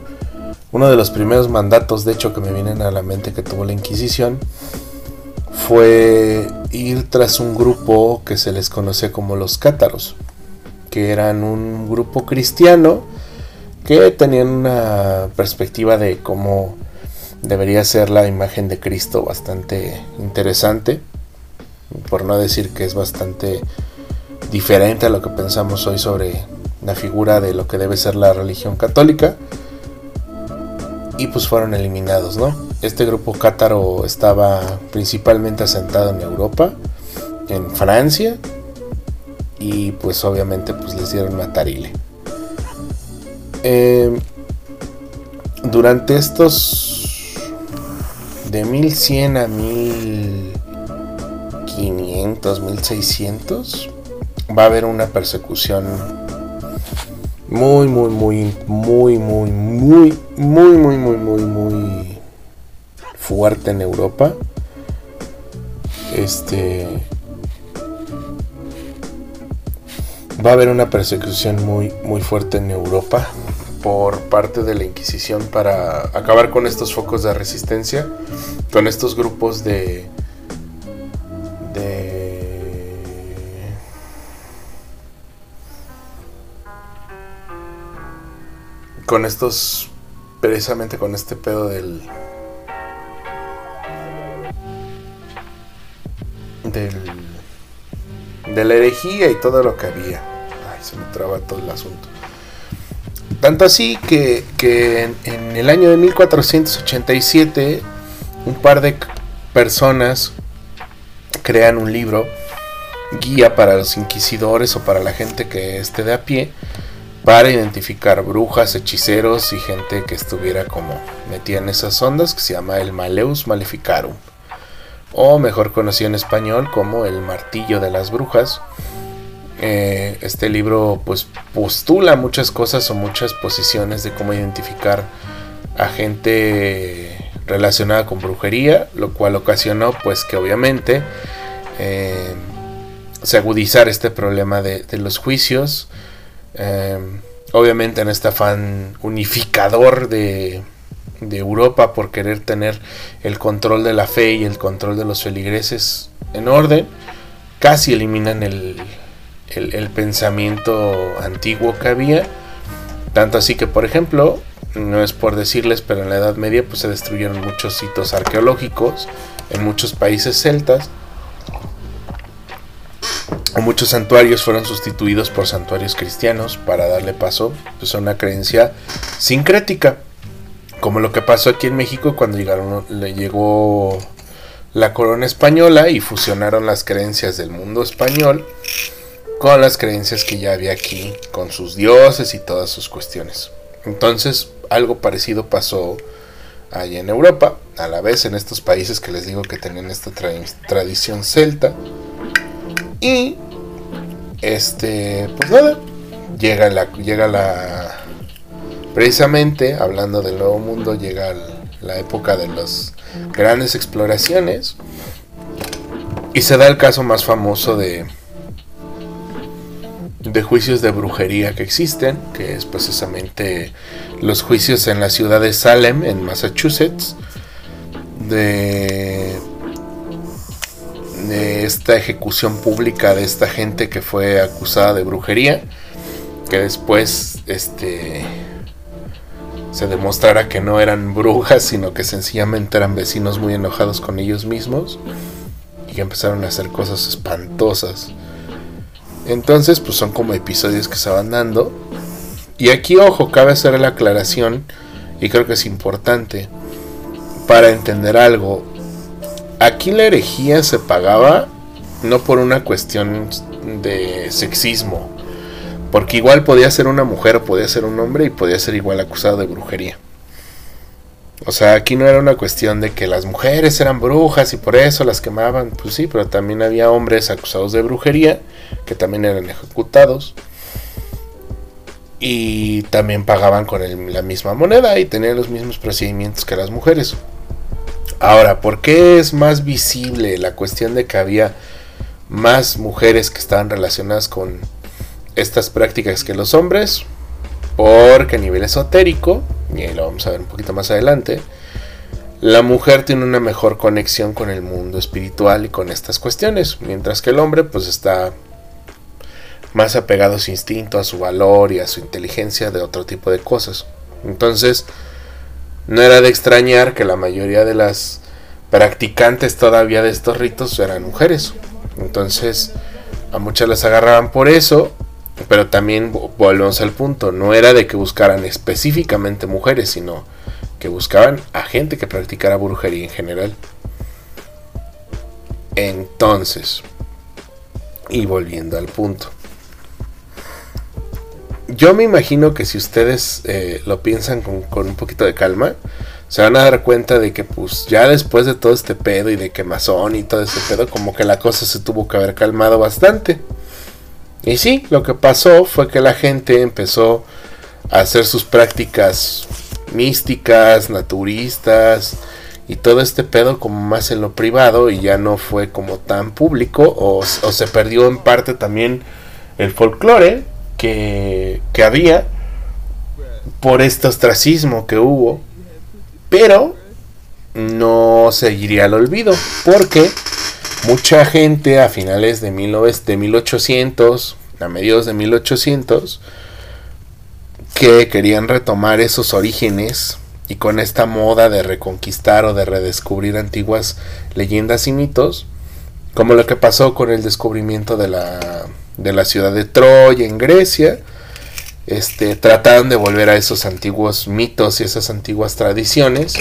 uno de los primeros mandatos, de hecho, que me vienen a la mente que tuvo la Inquisición, fue ir tras un grupo que se les conocía como los cátaros, que eran un grupo cristiano que tenían una perspectiva de cómo debería ser la imagen de Cristo bastante interesante, por no decir que es bastante diferente a lo que pensamos hoy sobre la figura de lo que debe ser la religión católica. Y pues fueron eliminados, ¿no? Este grupo cátaro estaba principalmente asentado en Europa, en Francia, y pues obviamente pues les dieron matarile. Eh, durante estos de 1100 a 1500, 1600, va a haber una persecución muy, muy, muy, muy, muy, muy, muy, muy, muy, muy, muy fuerte en Europa. Este. Va a haber una persecución muy, muy fuerte en Europa por parte de la Inquisición para acabar con estos focos de resistencia, con estos grupos de con estos precisamente con este pedo del del de la herejía y todo lo que había. Ay, se me traba todo el asunto. Tanto así que, en, el año de 1487 un par de personas crean un libro, guía para los inquisidores o para la gente que esté de a pie, para identificar brujas, hechiceros y gente que estuviera como metida en esas ondas, que se llama el Maleus Maleficarum, o mejor conocido en español como el Martillo de las Brujas eh, este libro pues postula muchas cosas o muchas posiciones de cómo identificar a gente relacionada con brujería, lo cual ocasionó pues que obviamente eh, se agudizara este problema de, los juicios. Eh, obviamente en este afán unificador de, de Europa por querer tener el control de la fe y el control de los feligreses en orden, casi eliminan el, el, pensamiento antiguo que había. Tanto así que, por ejemplo, no es por decirles, pero en la Edad Media pues se destruyeron muchos sitios arqueológicos en muchos países celtas. Muchos santuarios fueron sustituidos por santuarios cristianos para darle paso pues, a una creencia sincrética. Como lo que pasó aquí en México cuando le llegó la corona española y fusionaron las creencias del mundo español con las creencias que ya había aquí, con sus dioses y todas sus cuestiones. Entonces, algo parecido pasó allá en Europa, a la vez en estos países que les digo que tenían esta tradición celta. Y, este, pues nada, llega la, llega la, precisamente hablando del nuevo mundo, llega la época de las grandes exploraciones. Y se da el caso más famoso de, de juicios de brujería que existen, que es precisamente los juicios en la ciudad de Salem, en Massachusetts, de, esta ejecución pública de esta gente que fue acusada de brujería, que después este se demostrara que no eran brujas, sino que sencillamente eran vecinos muy enojados con ellos mismos y que empezaron a hacer cosas espantosas entonces, pues son como episodios que se van dando. Y aquí, ojo, cabe hacer la aclaración, y creo que es importante, para entender algo. Aquí la herejía se pagaba no por una cuestión de sexismo, porque igual podía ser una mujer o podía ser un hombre y podía ser igual acusado de brujería. O sea, aquí no era una cuestión de que las mujeres eran brujas y por eso las quemaban. Pues sí, pero también había hombres acusados de brujería que también eran ejecutados. Y también pagaban con la misma moneda y tenían los mismos procedimientos que las mujeres. Ahora, ¿por qué es más visible la cuestión de que había más mujeres que estaban relacionadas con estas prácticas que los hombres? Porque a nivel esotérico, y ahí lo vamos a ver un poquito más adelante, la mujer tiene una mejor conexión con el mundo espiritual y con estas cuestiones, mientras que el hombre pues está más apegado a su instinto, a su valor y a su inteligencia de otro tipo de cosas. Entonces, no era de extrañar que la mayoría de las practicantes todavía de estos ritos eran mujeres. Entonces, a muchas las agarraban por eso pero también volvemos al punto, no era de que buscaran específicamente mujeres, sino que buscaban a gente que practicara brujería en general. Entonces, y volviendo al punto. Yo me imagino que si ustedes eh, lo piensan con, un poquito de calma, se van a dar cuenta de que pues ya después de todo este pedo y de quemazón y todo este pedo, como que la cosa se tuvo que haber calmado bastante. Y sí, lo que pasó fue que la gente empezó a hacer sus prácticas místicas, naturistas y todo este pedo como más en lo privado y ya no fue como tan público o, se perdió en parte también el folclore que, había por este ostracismo que hubo, pero no seguiría al olvido, porque mucha gente a finales de, 1800, a mediados de 1800, que querían retomar esos orígenes y con esta moda de reconquistar o de redescubrir antiguas leyendas y mitos, como lo que pasó con el descubrimiento de la, de la ciudad de Troya en Grecia, este, trataron de volver a esos antiguos mitos y esas antiguas tradiciones,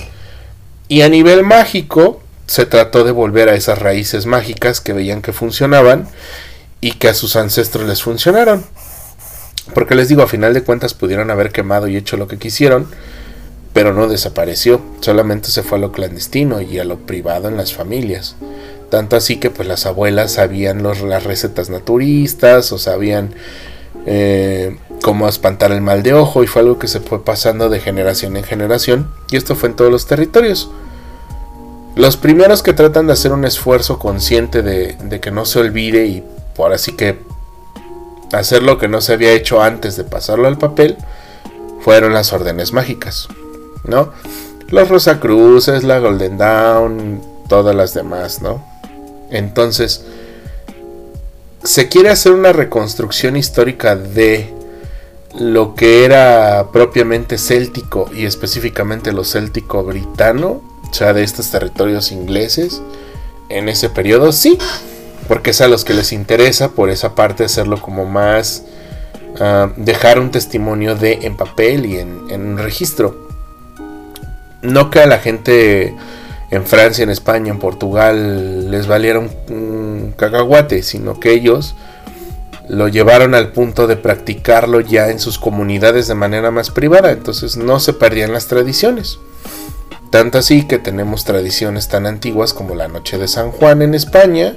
y a nivel mágico se trató de volver a esas raíces mágicas que veían que funcionaban y que a sus ancestros les funcionaron. Porque les digo, a final de cuentas pudieron haber quemado y hecho lo que quisieron, pero no desapareció, solamente se fue a lo clandestino y a lo privado en las familias. Tanto así que pues las abuelas sabían las recetas naturistas o sabían eh, cómo espantar el mal de ojo y fue algo que se fue pasando de generación en generación y esto fue en todos los territorios. Los primeros que tratan de hacer un esfuerzo consciente de, de que no se olvide y por así que hacer lo que no se había hecho antes de pasarlo al papel fueron las órdenes mágicas. ¿no? Los Rosacruces, la Golden Dawn, todas las demás, ¿no? Entonces, se quiere hacer una reconstrucción histórica de lo que era propiamente céltico y específicamente lo céltico britano, o sea, de estos territorios ingleses en ese periodo, sí, porque es a los que les interesa por esa parte hacerlo como más, ah, dejar un testimonio de en papel y en, en un registro. No que a la gente en Francia, en España, en Portugal les valiera un, cacahuate, sino que ellos lo llevaron al punto de practicarlo ya en sus comunidades de manera más privada, entonces no se perdían las tradiciones. Tanto así que tenemos tradiciones tan antiguas como la Noche de San Juan en España,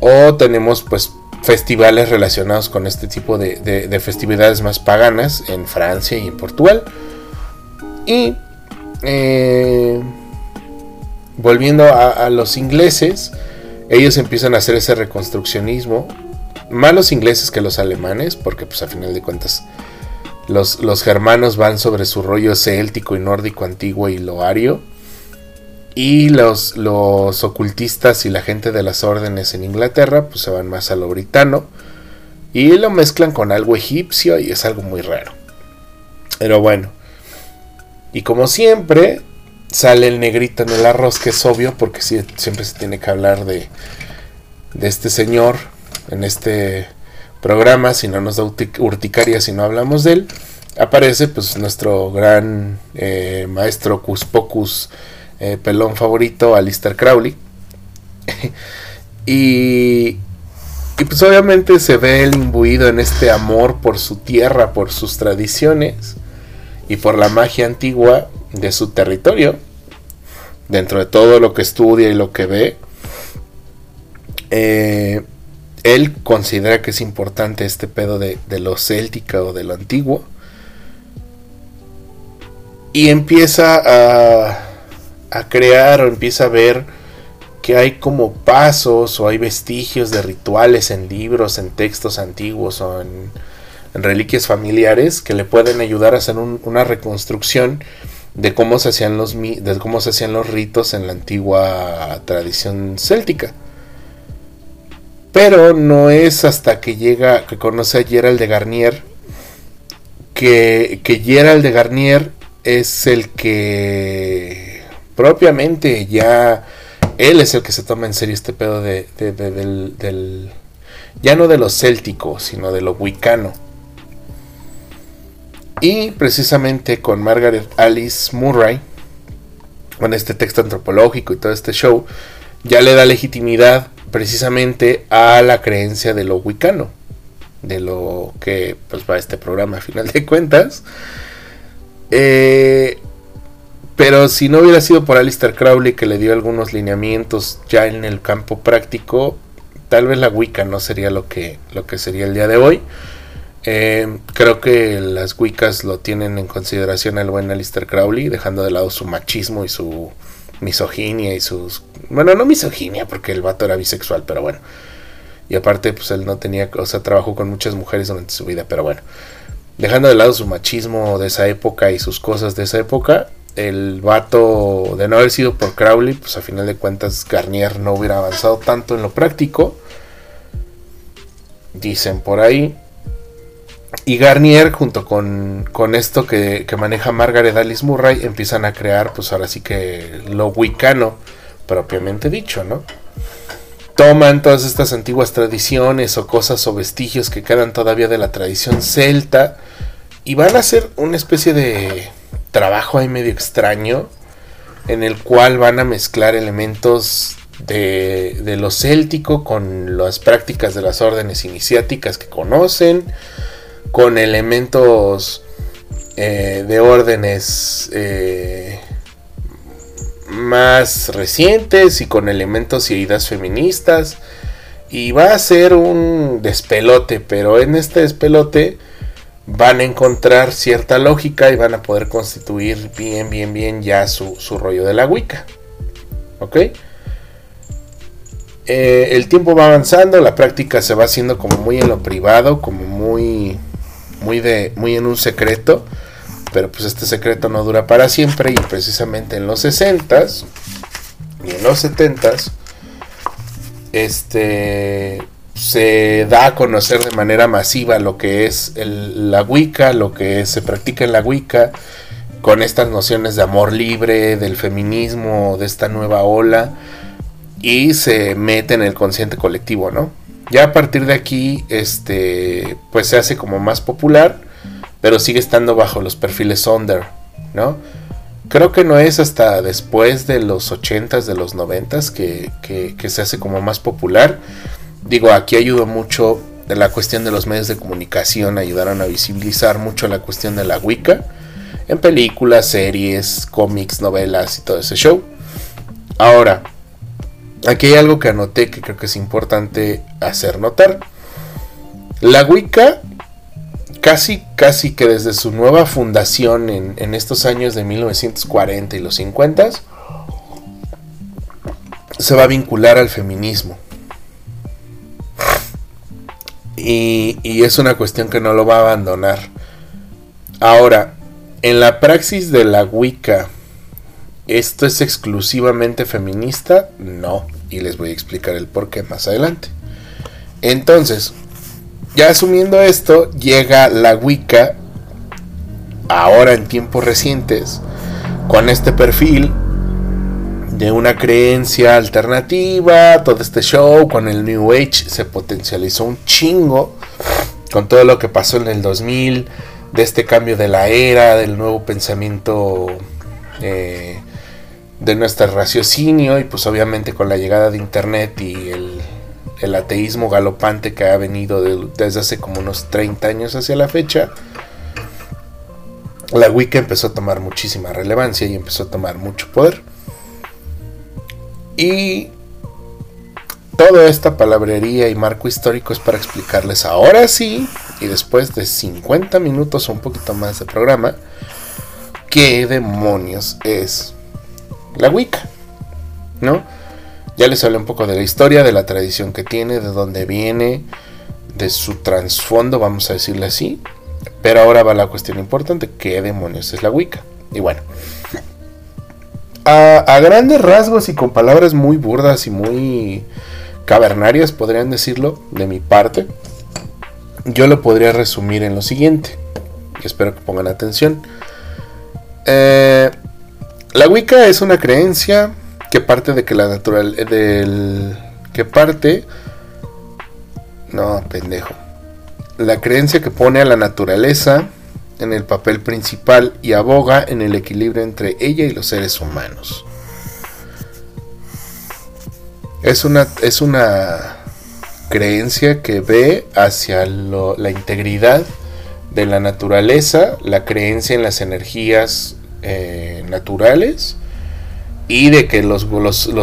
o tenemos pues festivales relacionados con este tipo de, de festividades más paganas en Francia y en Portugal. Y eh, volviendo a, los ingleses, ellos empiezan a hacer ese reconstruccionismo. Más los ingleses que los alemanes, porque pues a final de cuentas los, los germanos van sobre su rollo céltico y nórdico antiguo y loario. Y los, los ocultistas y la gente de las órdenes en Inglaterra pues se van más a lo britano. Y lo mezclan con algo egipcio y es algo muy raro. Pero bueno. Y como siempre, sale el negrito en el arroz, que es obvio, porque siempre se tiene que hablar de, este señor en este programa, si no nos da urticaria si no hablamos de él. Aparece pues nuestro gran eh, maestro Cuspocus eh, pelón favorito, Alistair Crowley. y, y pues obviamente se ve el imbuido en este amor por su tierra, por sus tradiciones y por la magia antigua de su territorio, dentro de todo lo que estudia y lo que ve, eh, él considera que es importante este pedo de, lo céltica o de lo antiguo. Y empieza a, a crear o empieza a ver que hay como pasos o hay vestigios de rituales en libros, en textos antiguos o en reliquias familiares que le pueden ayudar a hacer una reconstrucción de cómo se hacían los de cómo se hacían los ritos en la antigua tradición céltica. Pero no es hasta que llega, que conoce a Gerald de Garnier, que, que Gerald de Garnier es el que propiamente ya, él es el que se toma en serio este pedo de, del, del, ya no de lo céltico, sino de lo wicano y precisamente con Margaret Alice Murray, con este texto antropológico y todo este show, ya le da legitimidad precisamente a la creencia de lo wicano, de lo que pues va este programa a final de cuentas. Eh, pero si no hubiera sido por Alistair Crowley que le dio algunos lineamientos ya en el campo práctico, tal vez la Wicca no sería lo que, lo que sería el día de hoy. Eh, creo que las Wiccas lo tienen en consideración el buen Alistair Crowley, dejando de lado su machismo y su misoginia y sus... Bueno, no misoginia, porque el vato era bisexual, pero bueno. Y aparte, pues él no tenía, o sea, trabajó con muchas mujeres durante su vida, pero bueno. dejando de lado su machismo de esa época y sus cosas de esa época, el vato de no haber sido por Crowley, pues a final de cuentas Garnier no hubiera avanzado tanto en lo práctico. Dicen por ahí. Y Garnier, junto con, con esto que, que, maneja Margaret Alice Murray, empiezan a crear, pues ahora sí que lo wicano, propiamente dicho, ¿no? Toman todas estas antiguas tradiciones o cosas o vestigios que quedan todavía de la tradición celta y van a hacer una especie de trabajo ahí medio extraño en el cual van a mezclar elementos de, de, lo céltico con las prácticas de las órdenes iniciáticas que conocen, con elementos eh, de órdenes eh, más recientes y con elementos y ideas feministas. Y va a ser un despelote, pero en este despelote van a encontrar cierta lógica y van a poder constituir bien, bien, bien ya su, rollo de la Wicca. ¿Ok? Eh, el tiempo va avanzando, la práctica se va haciendo como muy en lo privado, como muy, muy, de, muy en un secreto. Pero pues este secreto no dura para siempre y precisamente en los 60s y en los 70s este se da a conocer de manera masiva lo que es la Wicca, lo que se practica en la Wicca, con estas nociones de amor libre, del feminismo, de esta nueva ola, y se mete en el consciente colectivo, ¿no? Ya a partir de aquí, este, pues se hace como más popular, pero sigue estando bajo los perfiles under, ¿no? Creo que no es hasta después de los 80s, de los 90s, que, que se hace como más popular digo, aquí ayudó mucho de la cuestión de los medios de comunicación, ayudaron a visibilizar mucho la cuestión de la Wicca en películas, series, cómics, novelas y todo ese show. Ahora, aquí hay algo que anoté que creo que es importante hacer notar. La Wicca, casi, casi que desde su nueva fundación en, estos años de 1940 y los 50, se va a vincular al feminismo. Y, es una cuestión que no lo va a abandonar. Ahora, en la praxis de la Wicca, ¿esto es exclusivamente feminista? No, y les voy a explicar el por qué más adelante. Entonces, ya asumiendo esto, llega la Wicca, ahora en tiempos recientes, con este perfil de una creencia alternativa, todo este show con el New Age se potencializó un chingo con todo lo que pasó en el 2000, de este cambio de la era, del nuevo pensamiento eh, de nuestro raciocinio y pues obviamente con la llegada de internet y el, ateísmo galopante que ha venido desde hace como unos 30 años hacia la fecha, la Wicca empezó a tomar muchísima relevancia y empezó a tomar mucho poder. Y toda esta palabrería y marco histórico es para explicarles ahora sí, y después de 50 minutos o un poquito más de programa, qué demonios es la Wicca, ¿no? Ya les hablé un poco de la historia, de la tradición que tiene, de dónde viene, de su trasfondo, vamos a decirle así. Pero ahora va la cuestión importante, ¿qué demonios es la Wicca? Y bueno, a, grandes rasgos y con palabras muy burdas y muy cavernarias, podrían decirlo, de mi parte, yo lo podría resumir en lo siguiente. Espero que pongan atención. Eh, la Wicca es una creencia que parte de que la natural. Del, que parte. No, pendejo. La creencia que pone a la naturaleza en el papel principal y aboga en el equilibrio entre ella y los seres humanos. Es una, es una creencia que ve hacia la integridad de la naturaleza, la creencia en las energías eh, naturales y de que los,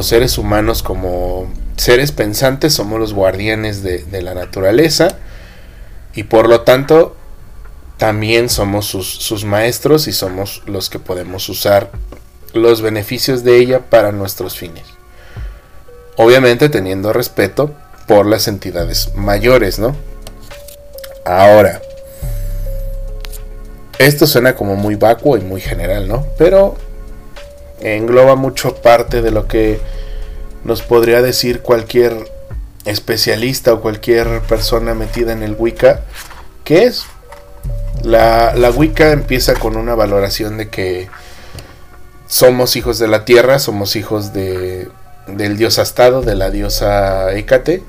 seres humanos como seres pensantes somos los guardianes de, de la naturaleza y por lo tanto también somos sus, maestros y somos los que podemos usar los beneficios de ella para nuestros fines. Obviamente teniendo respeto por las entidades mayores, ¿no? Ahora, Esto suena como muy vacuo y muy general, ¿no? Pero engloba mucho parte de lo que nos podría decir cualquier especialista o cualquier persona metida en el Wicca, que es la, la Wicca empieza con una valoración de que somos hijos de la tierra, somos hijos de, del dios Astado, de la diosa Hécate,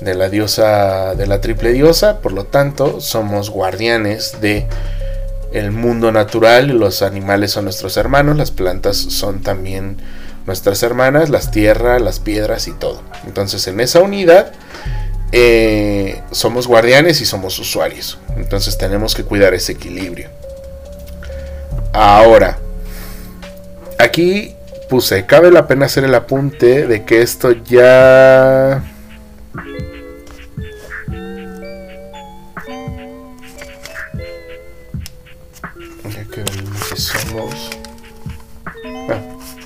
de la diosa de la triple diosa, por lo tanto somos guardianes de el mundo natural, los animales son nuestros hermanos, las plantas son también nuestras hermanas, las tierras, las piedras y todo. Entonces en esa unidad eh, somos guardianes y somos usuarios. Entonces tenemos que cuidar ese equilibrio. Ahora, aquí puse, cabe la pena hacer el apunte de que esto ya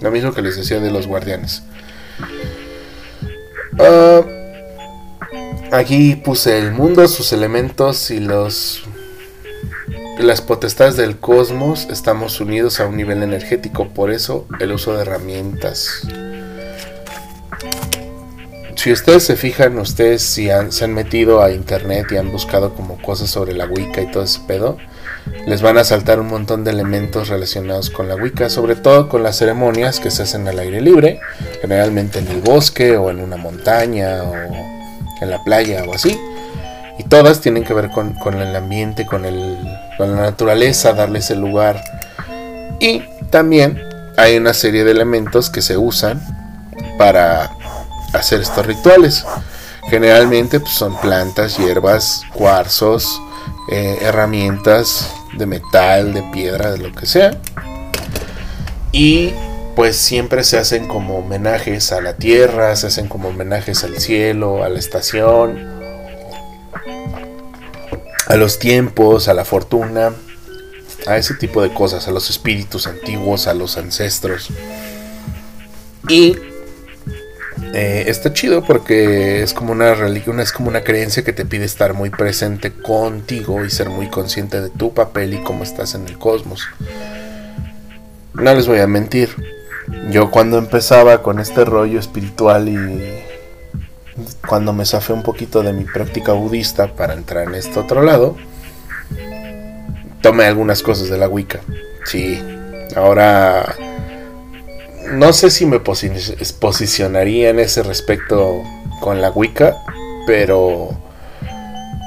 Lo mismo que les decía de los guardianes. Ah, aquí puse el mundo, sus elementos y los las potestades del cosmos estamos unidos a un nivel energético, por eso el uso de herramientas. Si ustedes se fijan, ustedes si se han metido a internet y han buscado como cosas sobre la Wicca y todo ese pedo, les van a saltar un montón de elementos relacionados con la Wicca, sobre todo con las ceremonias que se hacen al aire libre, generalmente en el bosque o en una montaña o en la playa o así. Y todas tienen que ver con, el ambiente, con, el, la naturaleza, darles el lugar. Y también hay una serie de elementos que se usan para hacer estos rituales. Generalmente pues, son plantas, hierbas, cuarzos, eh, herramientas de metal, de piedra, de lo que sea. Y pues siempre se hacen como homenajes a la tierra, se hacen como homenajes al cielo, a la estación, a los tiempos, a la fortuna, a ese tipo de cosas, a los espíritus antiguos, a los ancestros. Y eh, está chido porque es como una religión, es como una creencia que te pide estar muy presente contigo y ser muy consciente de tu papel y cómo estás en el cosmos. No les voy a mentir, yo cuando empezaba con este rollo espiritual y cuando me zafé un poquito de mi práctica budista para entrar en este otro lado, tomé algunas cosas de la Wicca. Sí, ahora no sé si me posicionaría en ese respecto con la Wicca, pero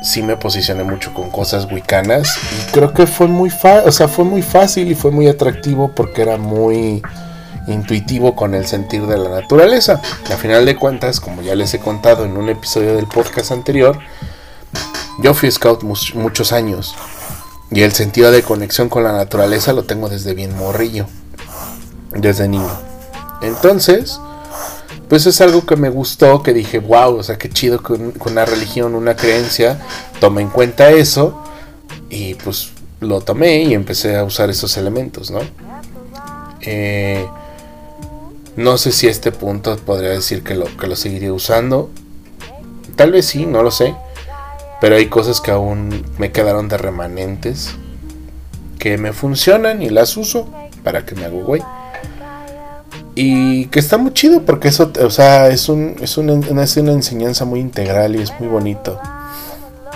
sí me posicioné mucho con cosas wiccanas y creo que fue muy o sea, fue muy fácil y fue muy atractivo porque era muy intuitivo con el sentir de la naturaleza. A final de cuentas, como ya les he contado en un episodio del podcast anterior, yo fui scout muchos años y el sentido de conexión con la naturaleza lo tengo desde bien morrillo, desde niño. Entonces, pues es algo que me gustó, que dije, wow, o sea, qué chido que, una religión, una creencia tome en cuenta eso. Y pues lo tomé y empecé a usar esos elementos, ¿no? Eh, no sé si a este punto podría decir que lo, que lo seguiría usando. Tal vez sí, no lo sé. Pero hay cosas que aún me quedaron de remanentes. Que me funcionan y las uso. Para que me hago güey. Y que está muy chido porque eso, o sea, es, un, es, una, es una enseñanza muy integral y es muy bonito.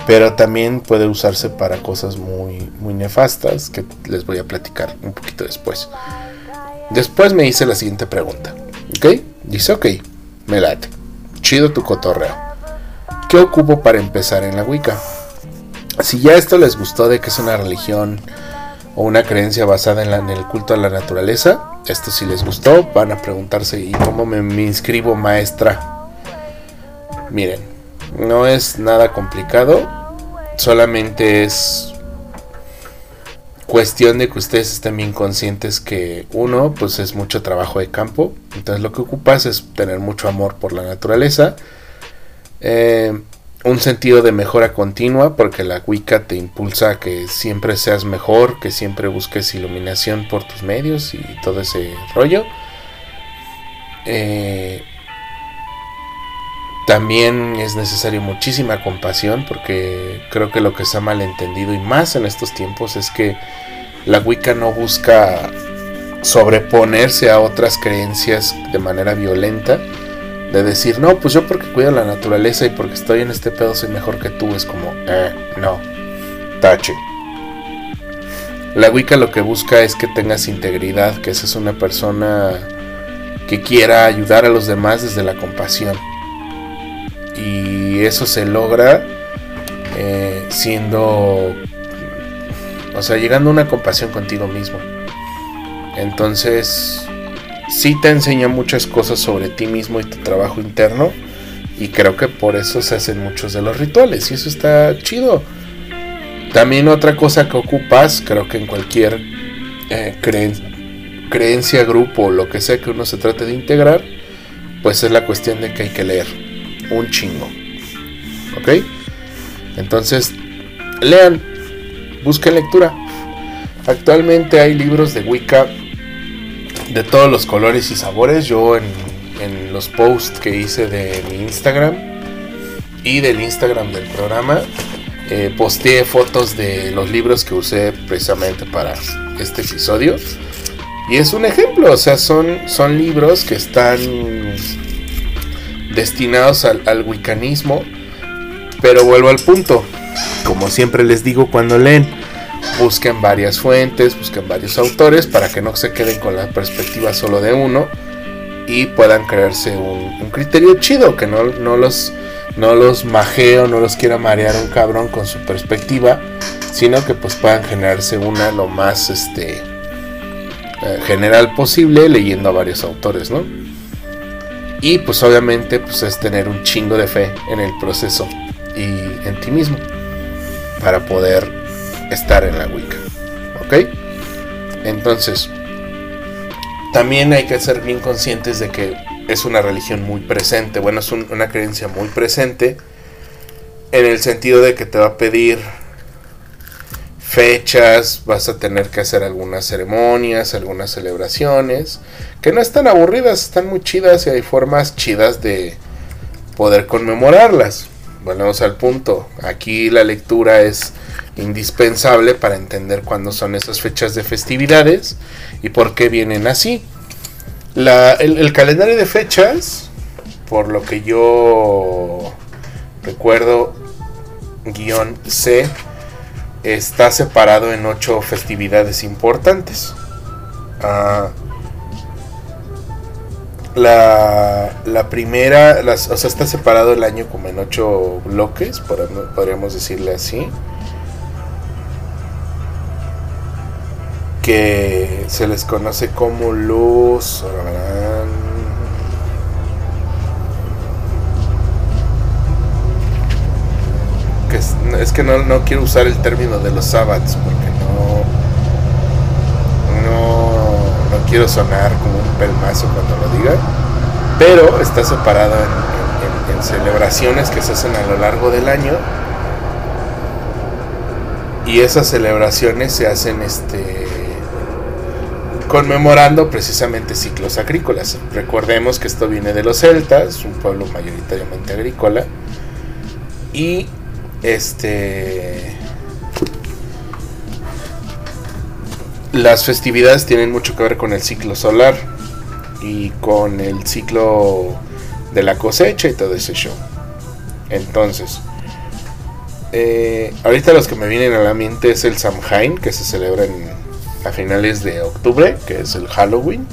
Pero también puede usarse para cosas muy, muy nefastas que les voy a platicar un poquito después. Después me hice la siguiente pregunta. ¿Ok? Dice, ok, me late. Chido tu cotorreo. ¿Qué ocupo para empezar en la Wicca? Si ya esto les gustó de que es una religión o una creencia basada en, el culto a la naturaleza. Esto si les gustó, van a preguntarse, ¿y cómo me, inscribo maestra? Miren, no es nada complicado, solamente es cuestión de que ustedes estén bien conscientes que uno, pues es mucho trabajo de campo, entonces lo que ocupas es tener mucho amor por la naturaleza. Eh, un sentido de mejora continua porque la Wicca te impulsa a que siempre seas mejor, que siempre busques iluminación por tus medios y todo ese rollo. Eh, También es necesario muchísima compasión porque creo que lo que se ha malentendido y más en estos tiempos es que la Wicca no busca sobreponerse a otras creencias de manera violenta. De decir, no, pues yo porque cuido la naturaleza y porque estoy en este pedo soy mejor que tú. Es como, eh, no, tache. La Wicca lo que busca es que tengas integridad, que seas una persona que quiera ayudar a los demás desde la compasión y eso se logra eh, siendo, o sea, llegando a una compasión contigo mismo. Entonces, sí te enseña muchas cosas sobre ti mismo y tu trabajo interno. Y creo que por eso se hacen muchos de los rituales. Y eso está chido. También otra cosa que ocupas, creo que en cualquier eh, creencia, grupo o lo que sea que uno se trate de integrar, pues es la cuestión de que hay que leer un chingo. ¿Ok? Entonces, lean, busquen lectura. Actualmente hay libros de Wicca de todos los colores y sabores. Yo en, los posts que hice de mi Instagram y del Instagram del programa, eh, posteé fotos de los libros que usé precisamente para este episodio. Y es un ejemplo, o sea, son, son libros que están destinados al, al wiccanismo. Pero vuelvo al punto. Como siempre les digo cuando leen, busquen varias fuentes, busquen varios autores para que no se queden con la perspectiva solo de uno y puedan crearse un, criterio chido, que no, no, los, no los majeo, no los quiera marear un cabrón con su perspectiva, sino que pues puedan generarse una lo más este, eh, general posible leyendo a varios autores, ¿no? Y pues obviamente pues es tener un chingo de fe en el proceso y en ti mismo para poder estar en la Wicca. ¿Ok? Entonces, también hay que ser bien conscientes de que es una religión muy presente, bueno, es una creencia muy presente en el sentido de que te va a pedir fechas, vas a tener que hacer algunas ceremonias, algunas celebraciones, que no están aburridas, están muy chidas y hay formas chidas de poder conmemorarlas. Volvemos al punto, aquí la lectura es indispensable para entender cuándo son esas fechas de festividades y por qué vienen así. el, calendario de fechas, por lo que yo recuerdo, guion C, está separado en ocho festividades importantes. Ah, la, primera, o sea, está separado el año como en ocho bloques, podríamos decirle así. Que se les conoce como luz, es, que no, no, quiero usar el término de los sabbats porque no, no, no quiero sonar como un pelmazo cuando lo diga, pero está separado en, celebraciones que se hacen a lo largo del año y esas celebraciones se hacen este conmemorando precisamente ciclos agrícolas. Recordemos que esto viene de los celtas, un pueblo mayoritariamente agrícola, y este. Las festividades tienen mucho que ver con el ciclo solar y con el ciclo de la cosecha y todo ese show. Entonces, eh, ahorita los que me vienen a la mente es el Samhain, que se celebra a finales de octubre, que es el Halloween.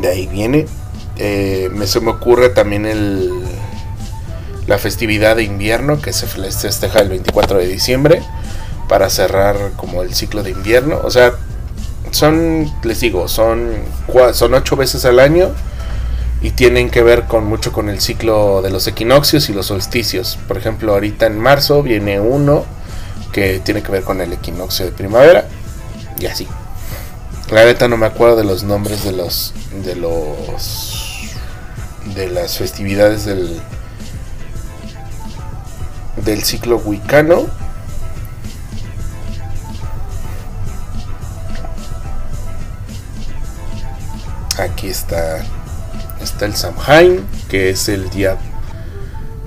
De ahí viene. Eh, me, se me ocurre también el la festividad de invierno que se festeja el 24 de diciembre para cerrar como el ciclo de invierno. O sea, son, les digo, son, son ocho veces al año y tienen que ver con mucho con el ciclo de los equinoccios y los solsticios. Por ejemplo, ahorita en marzo viene uno que tiene que ver con el equinoccio de primavera y así. La neta no me acuerdo de los nombres de los de los de las festividades del del ciclo wicano. Aquí está, está el Samhain, que es el día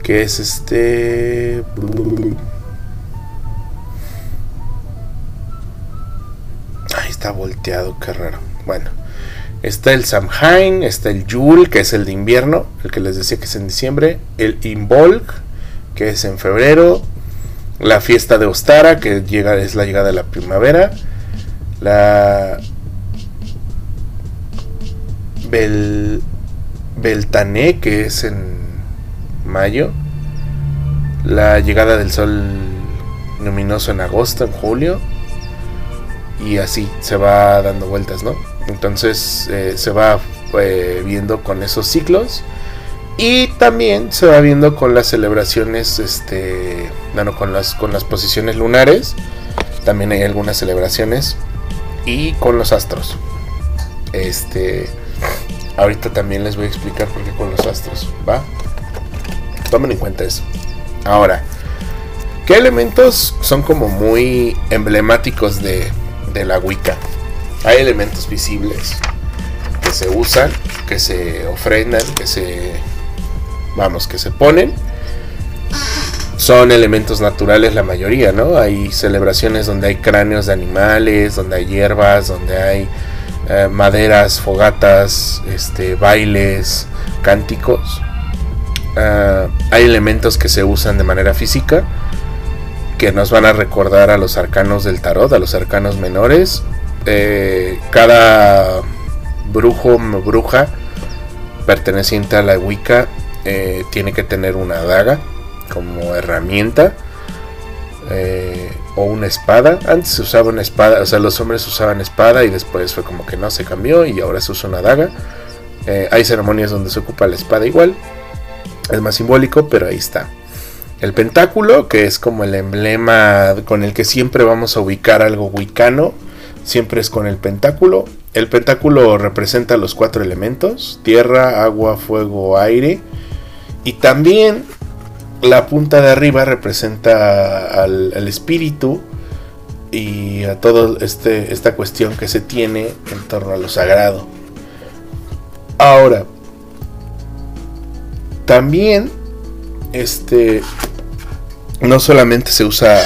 que es este... Ahí está volteado, qué raro. Bueno, está el Samhain, está el Yule, que es el de invierno, el que les decía que es en diciembre, el Imbolc, que es en febrero, la fiesta de Ostara, que llega, es la llegada de la primavera, la Bel, Beltané, que es en mayo, la llegada del sol luminoso en agosto, en julio, y así se va dando vueltas, ¿no? Entonces eh, se va eh, viendo con esos ciclos y también se va viendo con las celebraciones, este, bueno, con las, con las posiciones lunares, también hay algunas celebraciones y con los astros. Este, ahorita también les voy a explicar por qué con los astros, ¿va? Tomen en cuenta eso. Ahora, ¿qué elementos son como muy emblemáticos de, de la Wicca? Hay elementos visibles que se usan, que se ofrendan, que se vamos, que se ponen. Son elementos naturales la mayoría, ¿no? Hay celebraciones donde hay cráneos de animales, donde hay hierbas, donde hay eh, maderas, fogatas, este, bailes, cánticos. Ah, hay elementos que se usan de manera física que nos van a recordar a los arcanos del tarot, a los arcanos menores. Eh, cada brujo o bruja perteneciente a la Wicca eh, tiene que tener una daga como herramienta eh, o una espada. Antes se usaba una espada, o sea, los hombres usaban espada y después fue como que no se cambió y ahora se usa una daga. Hay ceremonias donde se ocupa la espada igual, es más simbólico, pero ahí está. El pentáculo, que es como el emblema con el que siempre vamos a ubicar algo wicano, siempre es con el pentáculo. El pentáculo representa los cuatro elementos, tierra, agua, fuego, aire. Y también la punta de arriba representa al, espíritu y a toda este, esta cuestión que se tiene en torno a lo sagrado. Ahora, también este no solamente se usa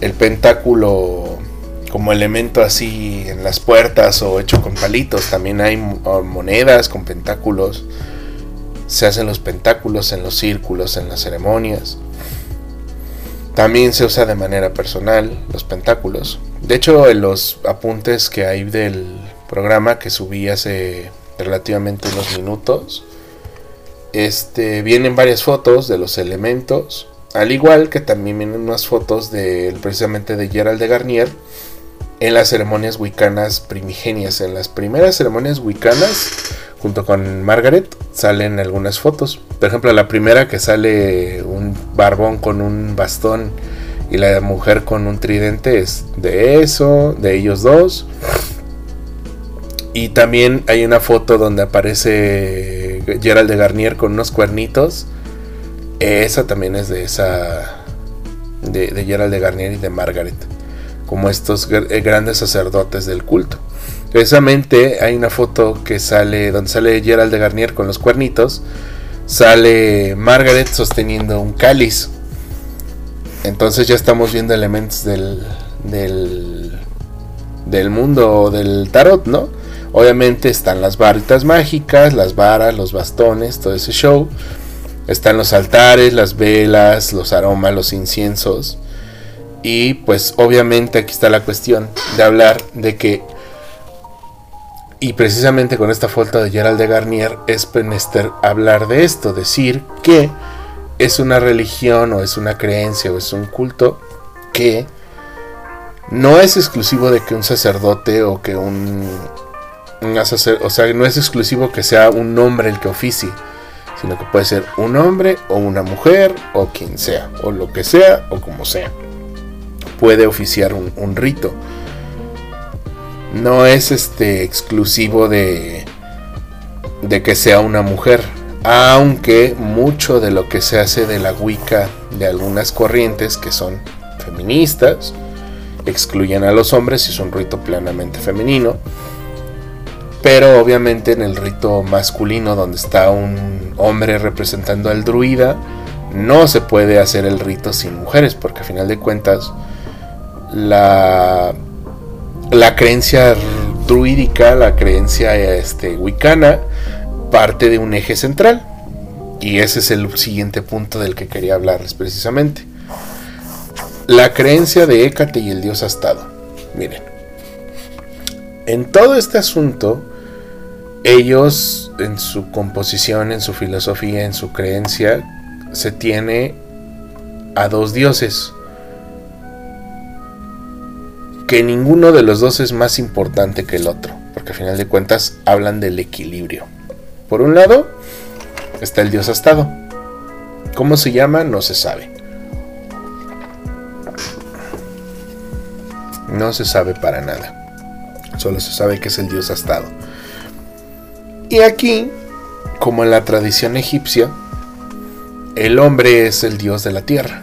el pentáculo como elemento así en las puertas o hecho con palitos, también hay monedas con pentáculos se hacen los pentáculos en los círculos, en las ceremonias. También se usa de manera personal los pentáculos. De hecho, en los apuntes que hay del programa que subí hace relativamente unos minutos, este, vienen varias fotos de los elementos, al igual que también vienen unas fotos de precisamente de Gerald de Garnier en las ceremonias wicanas primigenias. En las primeras ceremonias wicanas junto con Margaret salen algunas fotos. Por ejemplo, la primera que sale un barbón con un bastón y la mujer con un tridente es de eso, de ellos dos. Y también hay una foto donde aparece Gerald de Garnier con unos cuernitos. Esa también es de esa. de, Gerald de Garnier y de Margaret. Como estos grandes sacerdotes del culto. Precisamente hay una foto que sale, donde sale Gerald de Garnier con los cuernitos. Sale Margaret sosteniendo un cáliz. Entonces ya estamos viendo elementos del, del, del mundo del tarot, ¿no? Obviamente están las varitas mágicas, las varas, los bastones, todo ese show. Están los altares, las velas, los aromas, los inciensos. Y pues obviamente aquí está la cuestión de hablar de que y precisamente con esta foto de Gerald de Garnier es penester hablar de esto, decir que es una religión o es una creencia o es un culto que no es exclusivo de que un sacerdote o que un, o sea, no es exclusivo que sea un hombre el que oficie, sino que puede ser un hombre o una mujer o quien sea, o lo que sea o como sea. Puede oficiar un rito no es este exclusivo de de que sea una mujer, aunque mucho de lo que se hace de la Wicca de algunas corrientes que son feministas excluyen a los hombres y es un rito plenamente femenino. Pero obviamente en el rito masculino donde está un hombre representando al druida, no se puede hacer el rito sin mujeres, porque a final de cuentas la, la creencia druídica, la creencia este, wicana, parte de un eje central. Y ese es el siguiente punto del que quería hablarles precisamente. La creencia de Hécate y el dios Astado. Miren, en todo este asunto, ellos en su composición, en su filosofía, en su creencia, se tiene a dos dioses. Que ninguno de los dos es más importante que el otro, porque al final de cuentas hablan del equilibrio. Por un lado está el dios astado. ¿Cómo se llama? No se sabe. No se sabe para nada. Solo se sabe que es el dios astado. Y aquí, como en la tradición egipcia, el hombre es el dios de la tierra.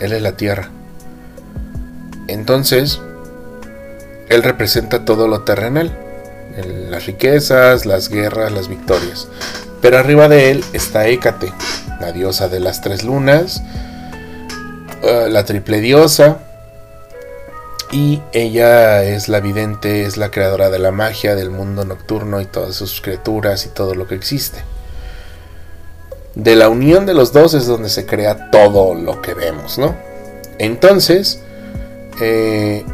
Él es la tierra. Entonces, él representa todo lo terrenal. Las riquezas, las guerras, las victorias. Pero arriba de él está Hécate, la diosa de las tres lunas, eh, la triple diosa. Y ella es la vidente, es la creadora de la magia, del mundo nocturno y todas sus criaturas y todo lo que existe de la unión de los dos es donde se crea todo lo que vemos, ¿no? Entonces, eh,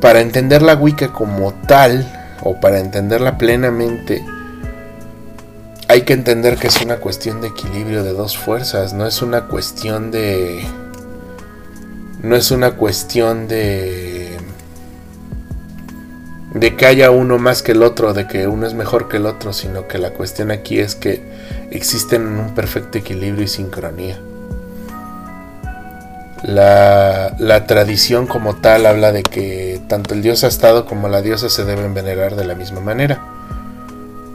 para entender la Wicca como tal, o para entenderla plenamente, hay que entender que es una cuestión de equilibrio de dos fuerzas, no es una cuestión de... No es una cuestión de... de que haya uno más que el otro, de que uno es mejor que el otro, sino que la cuestión aquí es que existen en un perfecto equilibrio y sincronía. La, la, tradición como tal habla de que tanto el dios astado como la diosa se deben venerar de la misma manera,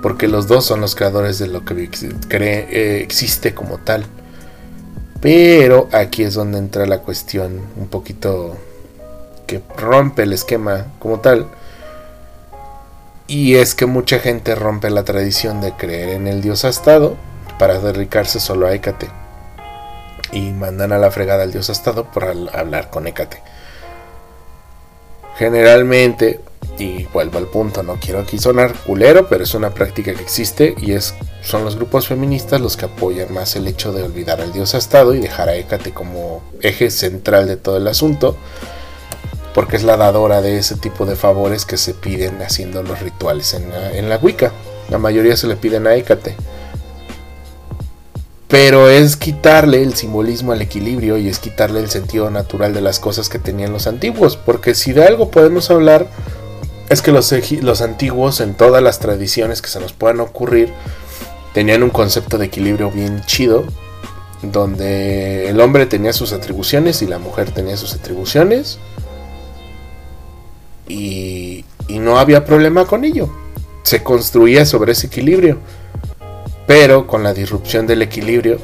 porque los dos son los creadores de lo que eh, existe como tal. Pero aquí es donde entra la cuestión un poquito que rompe el esquema como tal. Y es que mucha gente rompe la tradición de creer en el dios astado para dedicarse solo a Hécate. Y mandan a la fregada al dios Astado por hablar con Hécate. Generalmente, y vuelvo al punto, no quiero aquí sonar culero, pero es una práctica que existe y es son los grupos feministas los que apoyan más el hecho de olvidar al dios Astado y dejar a Hécate como eje central de todo el asunto, porque es la dadora de ese tipo de favores que se piden haciendo los rituales en la, en la Wicca. La mayoría se le piden a Hécate. Pero es quitarle el simbolismo al equilibrio y es quitarle el sentido natural de las cosas que tenían los antiguos. Porque si de algo podemos hablar, es que los, antiguos, en todas las tradiciones que se nos puedan ocurrir, tenían un concepto de equilibrio bien chido. Donde el hombre tenía sus atribuciones y la mujer tenía sus atribuciones. Y, y no había problema con ello. Se construía sobre ese equilibrio. Pero con la disrupción del equilibrio,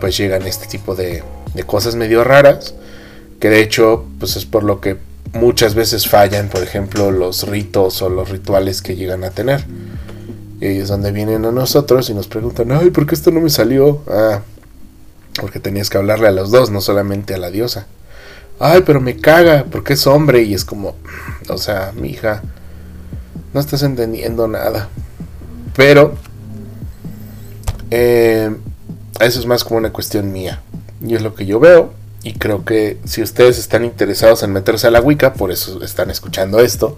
pues llegan este tipo de, cosas medio raras, que de hecho, pues es por lo que muchas veces fallan, por ejemplo, los ritos o los rituales que llegan a tener. Y es donde vienen a nosotros y nos preguntan, ay, ¿por qué esto no me salió? Ah, porque tenías que hablarle a los dos, no solamente a la diosa. Ay, pero me caga, porque es hombre y es como, o sea, mi hija, no estás entendiendo nada. Pero eh, eso es más como una cuestión mía. Y es lo que yo veo. Y creo que si ustedes están interesados en meterse a la Wicca, por eso están escuchando esto,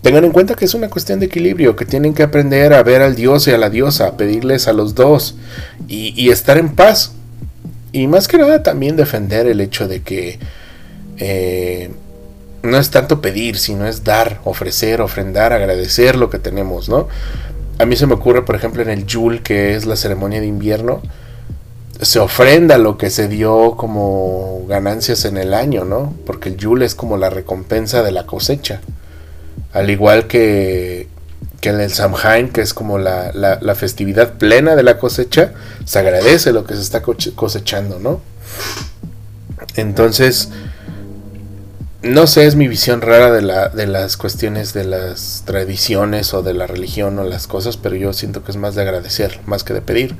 tengan en cuenta que es una cuestión de equilibrio, que tienen que aprender a ver al dios y a la diosa, a pedirles a los dos y, estar en paz. Y más que nada también defender el hecho de que eh, no es tanto pedir, sino es dar, ofrecer, ofrendar, agradecer lo que tenemos, ¿no? A mí se me ocurre, por ejemplo, en el Yule, que es la ceremonia de invierno, se ofrenda lo que se dio como ganancias en el año, ¿no? Porque el Yule es como la recompensa de la cosecha. Al igual que, que en el Samhain, que es como la, la, festividad plena de la cosecha, se agradece lo que se está cosechando, ¿no? Entonces, no sé, es mi visión rara de, la, de las cuestiones de las tradiciones o de la religión o las cosas, pero yo siento que es más de agradecer, más que de pedir.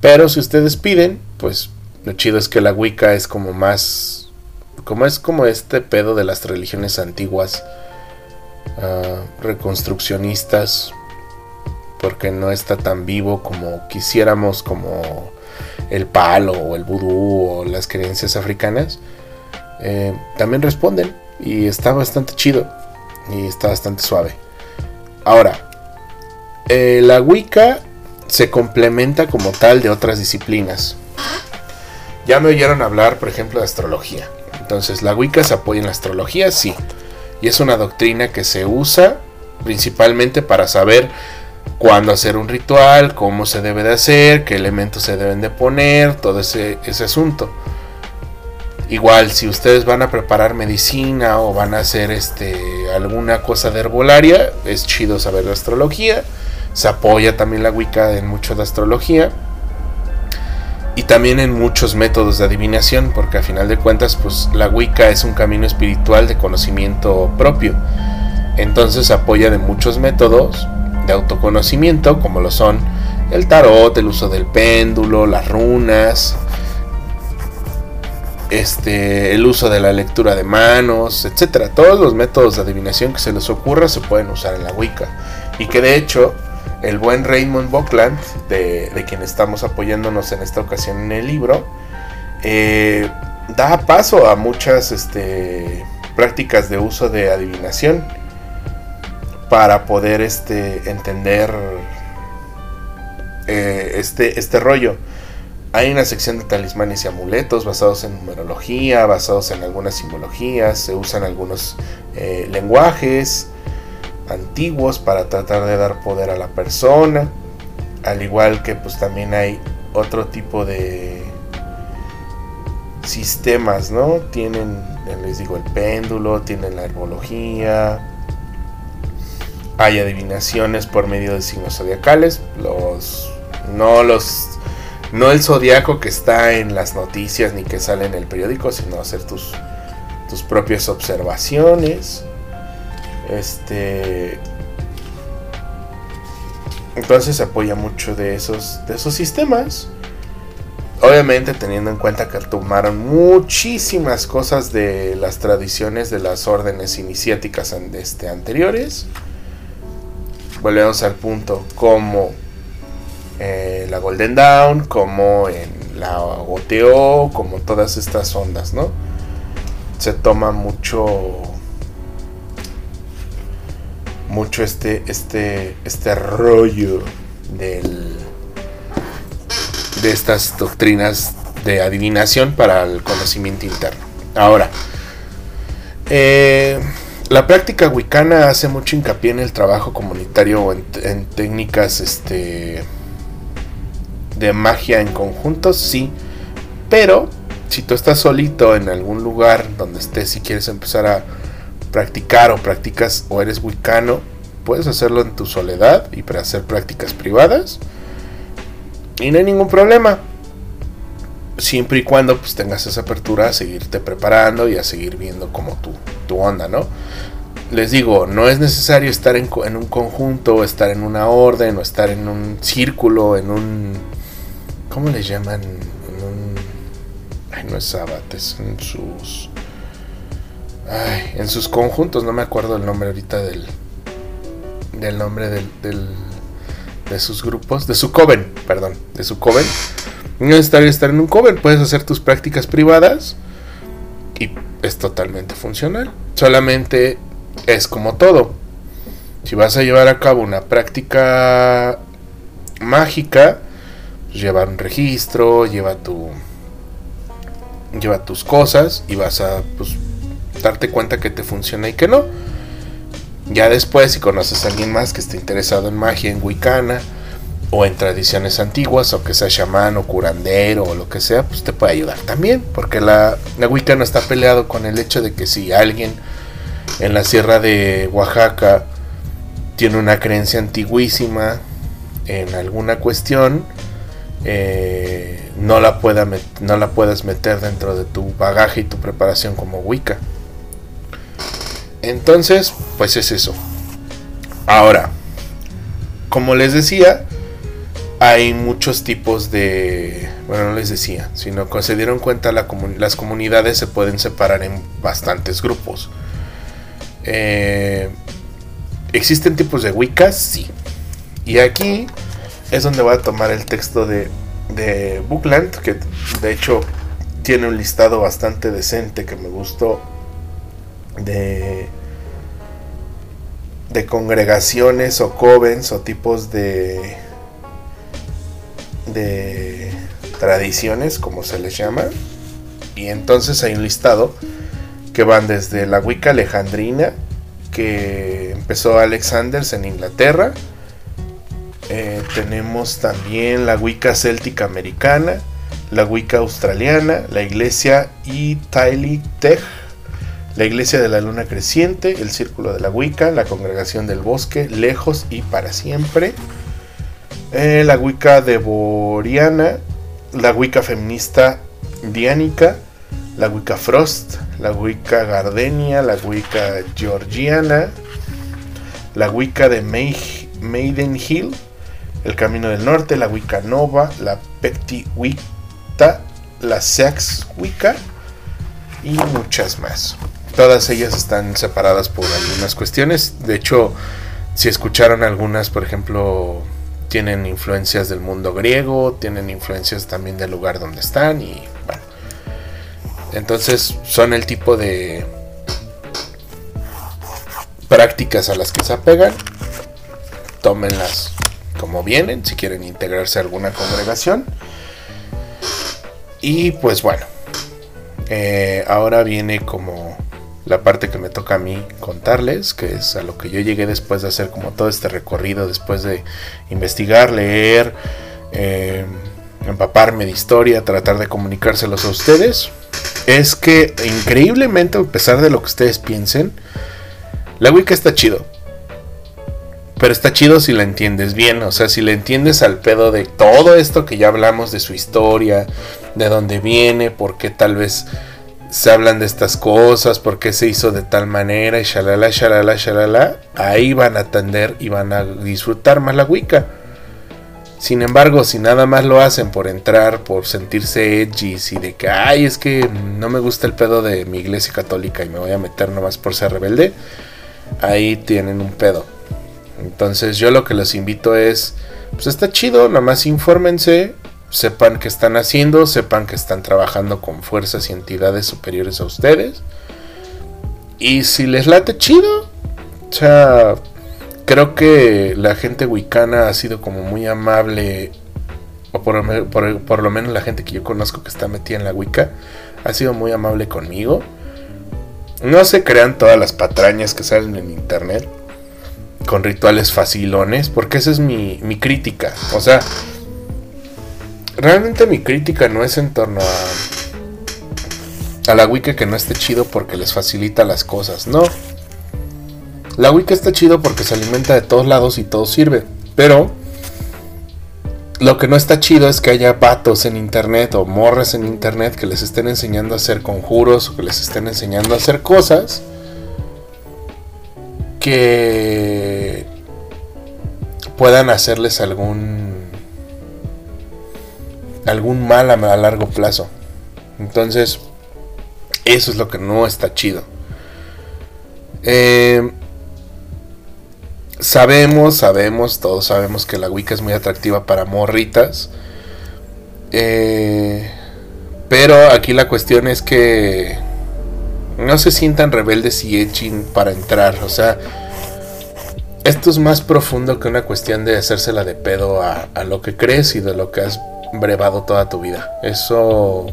Pero si ustedes piden, pues lo chido es que la Wicca es como más. Como es como este pedo de las religiones antiguas, ah, reconstruccionistas, porque no está tan vivo como quisiéramos, como el palo o el vudú o las creencias africanas. Eh, también responden y está bastante chido y está bastante suave. Ahora, eh, la Wicca se complementa como tal de otras disciplinas. Ya me oyeron hablar, por ejemplo, de astrología. Entonces, la Wicca se apoya en la astrología, sí. Y es una doctrina que se usa principalmente para saber cuándo hacer un ritual, cómo se debe de hacer, qué elementos se deben de poner, todo ese, asunto. Igual, si ustedes van a preparar medicina o van a hacer este, alguna cosa de herbolaria, es chido saber de astrología. Se apoya también la Wicca en mucho de astrología. Y también en muchos métodos de adivinación, porque a final de cuentas, pues la Wicca es un camino espiritual de conocimiento propio. Entonces se apoya de muchos métodos de autoconocimiento, como lo son el tarot, el uso del péndulo, las runas, este, el uso de la lectura de manos, etcétera. Todos los métodos de adivinación que se les ocurra se pueden usar en la Wicca. Y que de hecho, el buen Raymond Buckland, de, quien estamos apoyándonos en esta ocasión en el libro, eh, da paso a muchas este, prácticas de uso de adivinación para poder este, entender eh, este, este rollo. Hay una sección de talismanes y amuletos basados en numerología, basados en algunas simbologías, se usan algunos eh, lenguajes antiguos para tratar de dar poder a la persona, al igual que pues también hay otro tipo de sistemas, ¿no? Tienen, les digo, el péndulo, tienen la herbología, hay adivinaciones por medio de signos zodiacales, los no los no el zodiaco que está en las noticias ni que sale en el periódico, sino hacer tus tus propias observaciones. Este entonces se apoya mucho de esos de esos sistemas. Obviamente teniendo en cuenta que tomaron muchísimas cosas de las tradiciones de las órdenes iniciáticas este, anteriores volvemos al punto como eh, la Golden Dawn, como en la OTO, como todas estas ondas, ¿no? Se toma mucho mucho este este este rollo del de estas doctrinas de adivinación para el conocimiento interno. Ahora, eh, la práctica wicana hace mucho hincapié en el trabajo comunitario en, en técnicas este, de magia en conjunto, sí. Pero si tú estás solito en algún lugar donde estés y quieres empezar a practicar o practicas o eres wicano, puedes hacerlo en tu soledad y para hacer prácticas privadas. Y no hay ningún problema. Siempre y cuando pues, tengas esa apertura a seguirte preparando y a seguir viendo como tu, tu onda, ¿no? les digo, no es necesario estar en, un conjunto, o estar en una orden, o estar en un círculo, en un... ¿Cómo les llaman? En un... Ay, no es sabates, en sus... Ay, en sus conjuntos, no me acuerdo el nombre ahorita del... Del nombre del, de sus grupos, de su coven, perdón, de su coven. No es necesario estar en un coven, puedes hacer tus prácticas privadas y es totalmente funcional. Solamente es como todo. Si vas a llevar a cabo una práctica mágica, pues lleva un registro, lleva tu lleva tus cosas y vas a pues, darte cuenta que te funciona y que no. Ya después, si conoces a alguien más que esté interesado en magia, en wicana, o en tradiciones antiguas, o que sea chamán o curandero o lo que sea, pues te puede ayudar también. Porque la, la wicca no está peleado con el hecho de que si alguien en la sierra de Oaxaca tiene una creencia antiguísima en alguna cuestión, eh, no, la pueda no la puedes meter dentro de tu bagaje y tu preparación como Wicca. Entonces, pues es eso. Ahora, como les decía, hay muchos tipos de, bueno, no les decía, sino que se dieron cuenta la las comunidades se pueden separar en bastantes grupos. Eh, ¿Existen tipos de Wiccas? Sí. Y aquí es donde voy a tomar el texto de, de Bookland, que de hecho tiene un listado bastante decente que me gustó de de congregaciones o covens o tipos de de tradiciones como se les llama. Y entonces hay un listado que van desde la Wicca alejandrina que empezó Alexanders en Inglaterra. Eh, tenemos también la Wicca céltica americana la Wicca australiana la iglesia Italy Tech la Iglesia de la Luna Creciente, el Círculo de la Wicca, la Congregación del Bosque, Lejos y para siempre, eh, la Wicca Devoriana, la Wicca Feminista Diánica, la Wicca Frost, la Wicca Gardenia, la Wicca Georgiana, la Wicca de Maiden Hill, el Camino del Norte, la Wicca Nova, la Pecti Wicca, la Sex Wicca y muchas más. Todas ellas están separadas por algunas cuestiones. De hecho, si escucharon algunas, por ejemplo, tienen influencias del mundo griego, tienen influencias también del lugar donde están y bueno. Entonces son el tipo de prácticas a las que se apegan. Tómenlas como vienen, si quieren integrarse a alguna congregación. Y pues bueno, eh, ahora viene como la parte que me toca a mí contarles, que es a lo que yo llegué después de hacer como todo este recorrido, después de investigar, leer, eh, empaparme de historia, tratar de comunicárselos a ustedes, es que increíblemente, a pesar de lo que ustedes piensen, la Wicca está chido. Pero está chido si la entiendes bien, o sea, si la entiendes al pedo de todo esto que ya hablamos de su historia, de dónde viene, por qué tal vez se hablan de estas cosas, por qué se hizo de tal manera y shalala, shalala, shalala, ahí van a atender y van a disfrutar más la Wicca. Sin embargo, si nada más lo hacen por entrar, por sentirse edgy y de que, ay, es que no me gusta el pedo de mi iglesia católica y me voy a meter nomás por ser rebelde, ahí tienen un pedo. Entonces yo lo que los invito es, pues está chido, nada más infórmense, sepan qué están haciendo, sepan que están trabajando con fuerzas y entidades superiores a ustedes. Y si les late chido, o sea, creo que la gente wicana ha sido como muy amable, o por, por, lo menos la gente que yo conozco que está metida en la Wicca, ha sido muy amable conmigo. No se crean todas las patrañas que salen en internet con rituales facilones, porque esa es mi, mi crítica. O sea, realmente mi crítica no es en torno a a la Wicca que no esté chido porque les facilita las cosas, no. La Wicca está chido porque se alimenta de todos lados y todo sirve, pero lo que no está chido es que haya vatos en internet o morres en internet que les estén enseñando a hacer conjuros o que les estén enseñando a hacer cosas que puedan hacerles algún algún mal a, largo plazo. Entonces, eso es lo que no está chido. Eh, sabemos, sabemos, todos sabemos que la Wicca es muy atractiva para morritas. Eh, pero aquí la cuestión es que no se sientan rebeldes y echen para entrar. O sea, esto es más profundo que una cuestión de hacérsela de pedo a, a lo que crees y de lo que has brevado toda tu vida. Eso...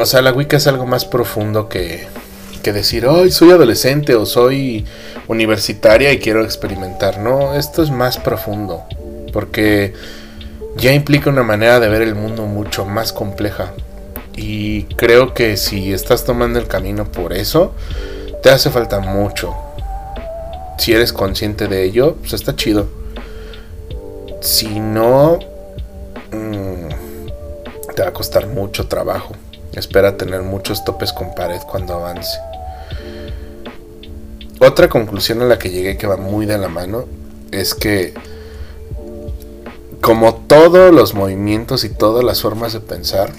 O sea, la Wicca es algo más profundo que, que decir, hoy soy adolescente o soy universitaria y quiero experimentar. No, esto es más profundo. Porque ya implica una manera de ver el mundo mucho más compleja. Y creo que si estás tomando el camino por eso, te hace falta mucho. Si eres consciente de ello, pues está chido. Si no, mm, te va a costar mucho trabajo. Espera tener muchos topes con pared cuando avance. Otra conclusión a la que llegué que va muy de la mano es que como todos los movimientos y todas las formas de pensar,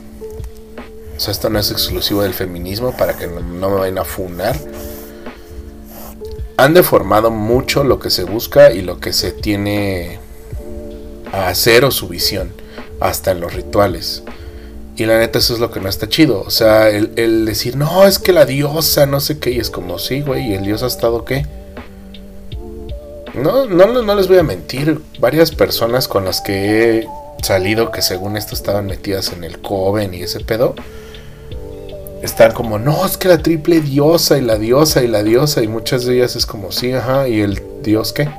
o sea, esto no es exclusivo del feminismo para que no, me vayan a funar. Han deformado mucho lo que se busca y lo que se tiene a hacer o su visión, hasta en los rituales. Y la neta, eso es lo que no está chido. O sea, el, el decir, no, es que la diosa, no sé qué, y es como, sí, güey, ¿y el dios ha estado qué? No, no, no les voy a mentir. Varias personas con las que he salido, que según esto estaban metidas en el Coven y ese pedo, están como, no, es que la triple diosa y la diosa y la diosa. Y muchas de ellas es como, sí, ajá, ¿y el dios qué?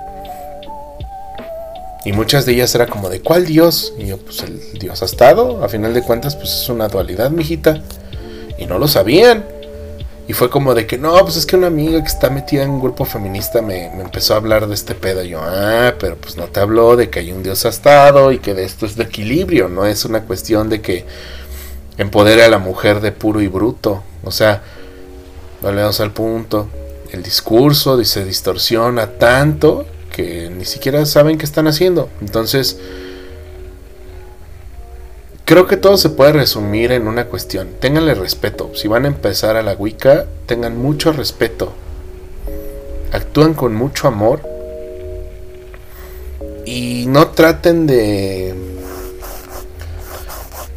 Y muchas de ellas era como, ¿de cuál dios? Y yo, pues el dios ha estado. A final de cuentas, pues es una dualidad, mijita. Y no lo sabían. Y fue como de que, no, pues es que una amiga que está metida en un grupo feminista me, empezó a hablar de este pedo. Y yo, ah, pero pues no te habló de que hay un dios estado y que de esto es de equilibrio, no es una cuestión de que empodere a la mujer de puro y bruto. O sea, volvemos al punto. El discurso se distorsiona tanto que ni siquiera saben qué están haciendo. Entonces, Creo que todo se puede resumir en una cuestión. Ténganle respeto. Si van a empezar a la Wicca, tengan mucho respeto. Actúan con mucho amor. Y no traten de...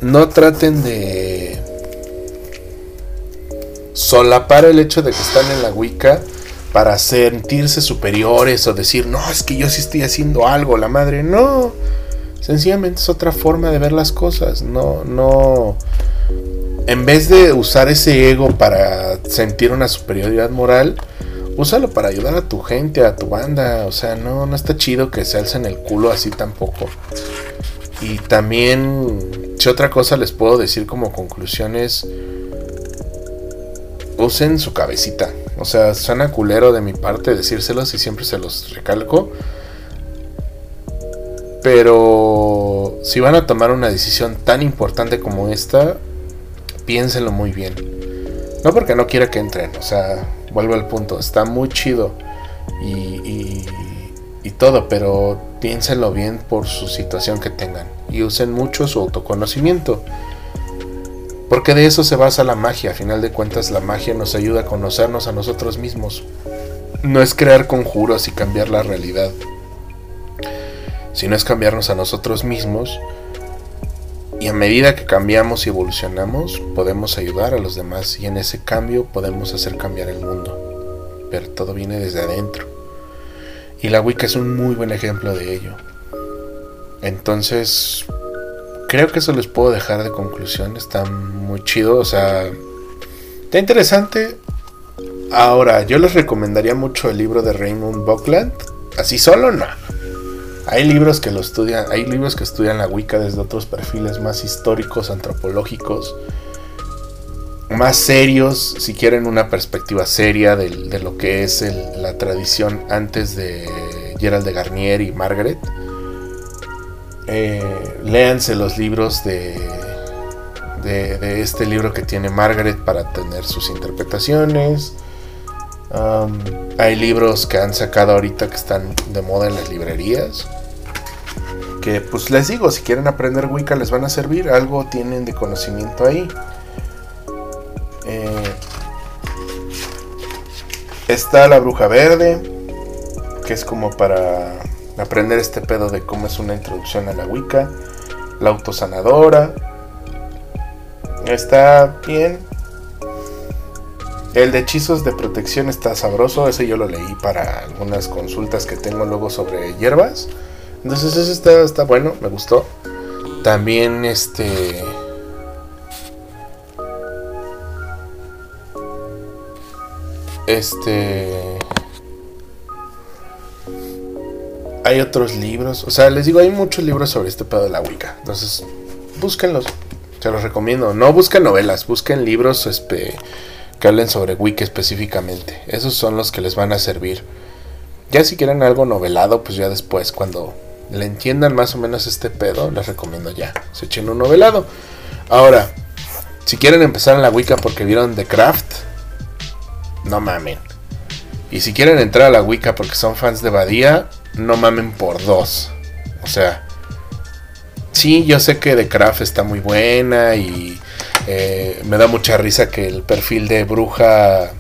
No traten de... Solapar el hecho de que están en la Wicca para sentirse superiores o decir, no, es que yo sí estoy haciendo algo, la madre. No Sencillamente es otra forma de ver las cosas. No, no. En vez de usar ese ego para sentir una superioridad moral, úsalo para ayudar a tu gente, a tu banda. O sea, no, no está chido que se alcen el culo así tampoco. Y también, si otra cosa les puedo decir como conclusión es, usen su cabecita. O sea, suena culero de mi parte decírselos y siempre se los recalco. Pero si van a tomar una decisión tan importante como esta, piénsenlo muy bien. No porque no quiera que entren, o sea, vuelvo al punto, está muy chido y, y, todo, pero piénsenlo bien por su situación que tengan y usen mucho su autoconocimiento. Porque de eso se basa la magia, a final de cuentas la magia nos ayuda a conocernos a nosotros mismos. No es crear conjuros y cambiar la realidad sino es cambiarnos a nosotros mismos y a medida que cambiamos y evolucionamos podemos ayudar a los demás y en ese cambio podemos hacer cambiar el mundo. Pero todo viene desde adentro. Y la Wicca es un muy buen ejemplo de ello. Entonces, creo que eso les puedo dejar de conclusión. Está muy chido, o sea, está interesante. Ahora, yo les recomendaría mucho el libro de Raymond Buckland. Así solo no. Hay libros que lo estudian, hay libros que estudian la Wicca desde otros perfiles más históricos, antropológicos, más serios, si quieren una perspectiva seria de, lo que es la tradición antes de Gerald de Garnier y Margaret. Eh, léanse los libros de, de, este libro que tiene Margaret para tener sus interpretaciones. hay libros que han sacado ahorita que están de moda en las librerías que pues les digo, si quieren aprender Wicca les van a servir, algo tienen de conocimiento ahí. Eh, está la bruja verde, que es como para aprender este pedo de cómo es una introducción a la Wicca. La autosanadora. Está bien. El de hechizos de protección está sabroso, ese yo lo leí para algunas consultas que tengo luego sobre hierbas. Entonces ese está, está bueno, me gustó. También este... Este... Hay otros libros, o sea, les digo, hay muchos libros sobre este pedo de la Wicca. Entonces, búsquenlos, se los recomiendo. No busquen novelas, busquen libros este, que hablen sobre Wicca específicamente. Esos son los que les van a servir. Ya si quieren algo novelado, pues ya después, cuando le entiendan más o menos este pedo, les recomiendo ya. Se echen un novelado. Ahora, si quieren empezar en la Wicca porque vieron The Craft, no mamen. Y si quieren entrar a la Wicca porque son fans de Badía, no mamen por dos. O sea, sí, yo sé que The Craft está muy buena y eh, me da mucha risa que el perfil de bruja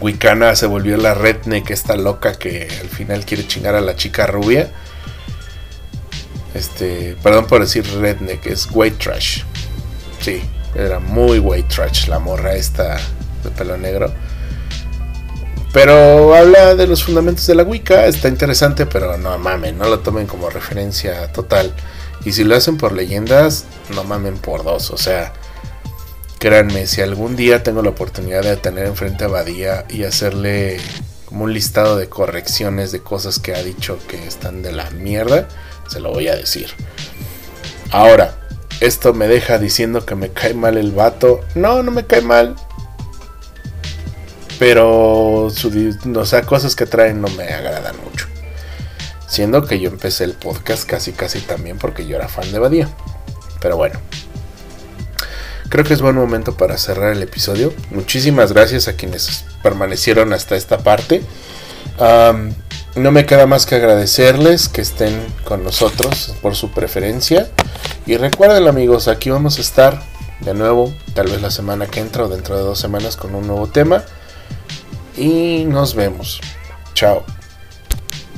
Wicana se volvió la redneck, esta loca que al final quiere chingar a la chica rubia. Este, perdón por decir redneck, es white trash. Sí, era muy white trash la morra esta de pelo negro. Pero habla de los fundamentos de la Wicca, está interesante, pero no mamen, no lo tomen como referencia total. Y si lo hacen por leyendas, no mamen por dos. O sea, créanme, si algún día tengo la oportunidad de tener enfrente a Badía y hacerle como un listado de correcciones de cosas que ha dicho que están de la mierda, se lo voy a decir. Ahora, esto me deja diciendo que me cae mal el vato. No, no me cae mal. Pero, su, o sea, cosas que traen no me agradan mucho. Siendo que yo empecé el podcast casi casi también porque yo era fan de Badía. Pero bueno. Creo que es buen momento para cerrar el episodio. Muchísimas gracias a quienes permanecieron hasta esta parte. no me queda más que agradecerles que estén con nosotros por su preferencia. Y recuerden amigos, aquí vamos a estar de nuevo, tal vez la semana que entra o dentro de dos semanas con un nuevo tema. Y nos vemos. Chao.